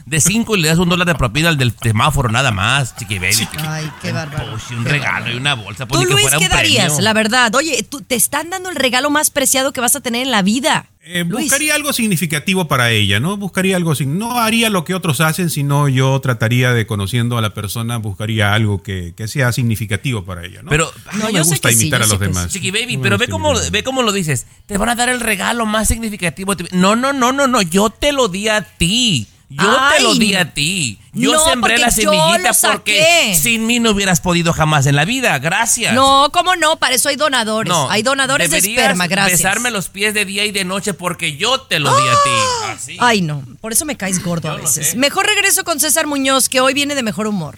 de cinco y le das un dólar de propina al del semáforo, nada más, Chiqui Baby. Ay, qué bárbaro. Push y un regalo y una bolsa. pues Tú, Luis, fuera un ¿qué darías? premio. La verdad. Oye, tú, te están dando el regalo más preciado que vas a tener en la vida. Eh, buscaría algo significativo para ella, ¿no? Buscaría algo, sin- no haría lo que otros hacen, sino yo trataría de conociendo a la persona, buscaría algo que, que sea significativo para ella, ¿no? Pero- no, No, me gusta sí, imitar a los demás. Chiqui Baby, No pero ve cómo, ve cómo lo dices. Te van a dar el regalo más significativo. No, no, no, no, no. Yo te lo di a ti. Yo te lo di a ti. Yo no, sembré la semillita porque sin mí no hubieras podido jamás en la vida. Gracias. No, ¿cómo no? Para eso hay donadores. No, hay donadores de esperma, gracias. besarme los pies de día y de noche porque yo te lo di a ti. Así. Ay, no. Por eso me caes gordo a veces. Mejor regreso con César Muñoz, que hoy viene de mejor humor.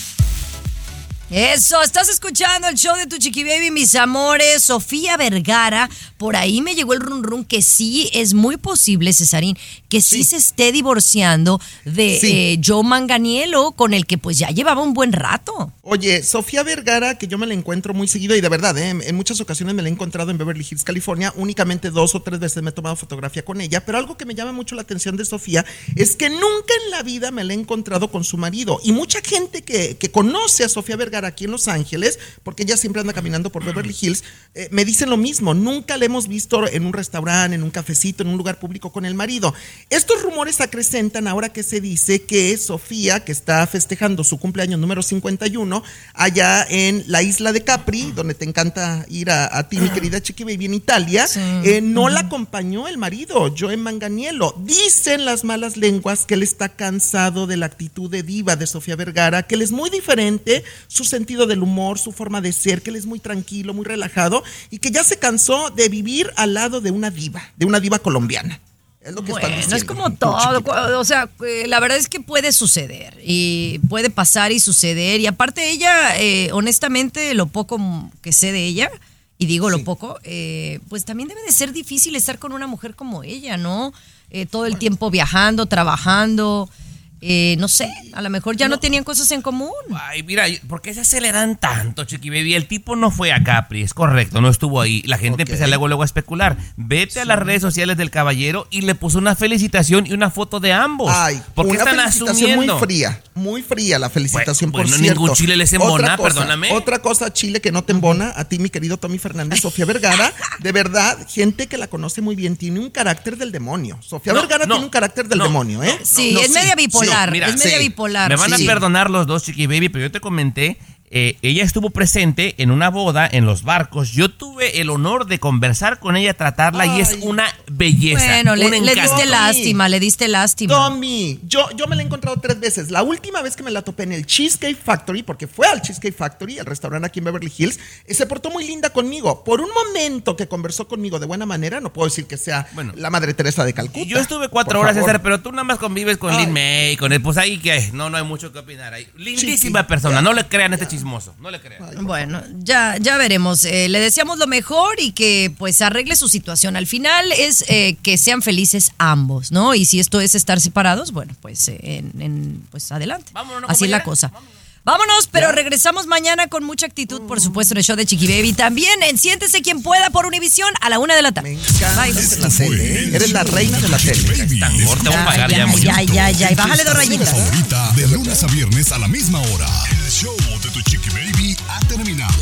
Eso, estás escuchando el show de tu chiqui baby, mis amores. Sofía Vergara, por ahí me llegó el run run que sí es muy posible, Cesarín, que sí, se esté divorciando de Sí. eh, Joe Manganiello, con el que pues ya llevaba un buen rato. Oye, Sofía Vergara, que yo me la encuentro muy seguido y de verdad, ¿eh? en muchas ocasiones me la he encontrado en Beverly Hills, California. Únicamente dos o tres veces me he tomado fotografía con ella. Pero algo que me llama mucho la atención de Sofía es que nunca en la vida me la he encontrado con su marido. Y mucha gente que, que conoce a Sofía Vergara aquí en Los Ángeles, porque ella siempre anda caminando por Beverly Hills, eh, me dicen lo mismo. Nunca la hemos visto en un restaurante, en un cafecito, en un lugar público con el marido. Estos rumores acrecentan ahora que se dice que Sofía, que está festejando su cumpleaños número 51, allá en la isla de Capri, donde te encanta ir a, a ti, mi querida Chiqui Baby, en Italia, eh, no la acompañó el marido, Joe Manganiello. Dicen las malas lenguas que él está cansado de la actitud de diva de Sofía Vergara, que él es muy diferente, su sentido del humor, su forma de ser, que él es muy tranquilo, muy relajado, y que ya se cansó de vivir al lado de una diva, de una diva colombiana. Es lo que están Bueno, diciendo. es como todo, o sea, la verdad es que puede suceder y puede pasar y suceder y aparte ella, eh, honestamente, lo poco que sé de ella, y digo lo poco, eh, pues también debe de ser difícil estar con una mujer como ella, ¿no? Eh, todo el tiempo viajando, trabajando, eh, no sé, a lo mejor ya no, tenían cosas en común. Ay, mira, ¿por qué se aceleran tanto, Chiqui Baby? El tipo no fue a Capri, es correcto, no estuvo ahí. La gente empieza luego, luego a especular. Vete a las redes sociales del caballero y le puso una felicitación y una foto de ambos. Ay, ¿Por qué una están felicitación asumiendo? muy fría, muy fría la felicitación, Bueno, por bueno, cierto. ningún chile les embona, Otra cosa, perdóname. Otra cosa, chile, que no te embona, a ti, mi querido Tommy Fernández, Sofía Vergara, de verdad, gente que la conoce muy bien, tiene un carácter del demonio. Sofía No, Vergara no, tiene un carácter del no, demonio, ¿eh? Sí, No, es media bipolar, Mira, es media sí. bipolar. Me van a perdonar los dos, Chiqui Baby, pero yo te comenté, eh, ella estuvo presente en una boda en los barcos. Yo tuve el honor de conversar con ella, tratarla y es una belleza. Bueno, le, un le encanto. diste lástima, le diste lástima. Tommy, yo, yo me la he encontrado tres veces. La última vez que me la topé en el Cheesecake Factory, porque fue al Cheesecake Factory, el restaurante aquí en Beverly Hills, eh, se portó muy linda conmigo. Por un momento que conversó conmigo de buena manera, no puedo decir que sea la Madre Teresa de Calcuta. Yo estuve cuatro horas, favor. César, pero tú nada más convives con Ay. Lin May, con él. Pues ahí que no, no hay mucho que opinar. Ahí. Lindísima persona, no le crean a este chismoso, no le crean. Bueno, ya, ya veremos. Eh, le deseamos lo mejor y que pues arregle su situación. Al final es eh, que sean felices ambos, ¿no? Y si esto es estar separados, bueno, pues, eh, en, en- pues adelante. Así es la cosa. Vámonos, pero regresamos mañana con mucha actitud, por supuesto, en el show de Chiqui Baby. También en Siéntese quien pueda por Univisión a la una de la tarde. Bye. la tele, ¿eh? Eres la reina de la tele. Tan te voy a pagar ya, Ya, ya, ya, ya. Y bájale dos rayitas. favorita de lunes a viernes a la misma hora. El show de tu chiqui baby ha terminado.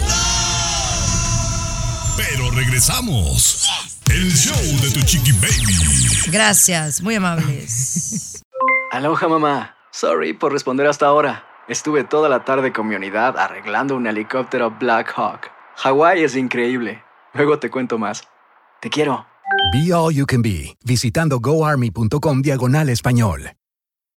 Pero regresamos. El show de tu chiqui baby. Gracias, muy amables. Aloha mamá. Sorry por responder hasta ahora. Estuve toda la tarde con mi unidad arreglando un helicóptero Black Hawk. Hawái es increíble. Luego te cuento más. Te quiero. Be All You Can Be, visitando goarmy.com diagonal español.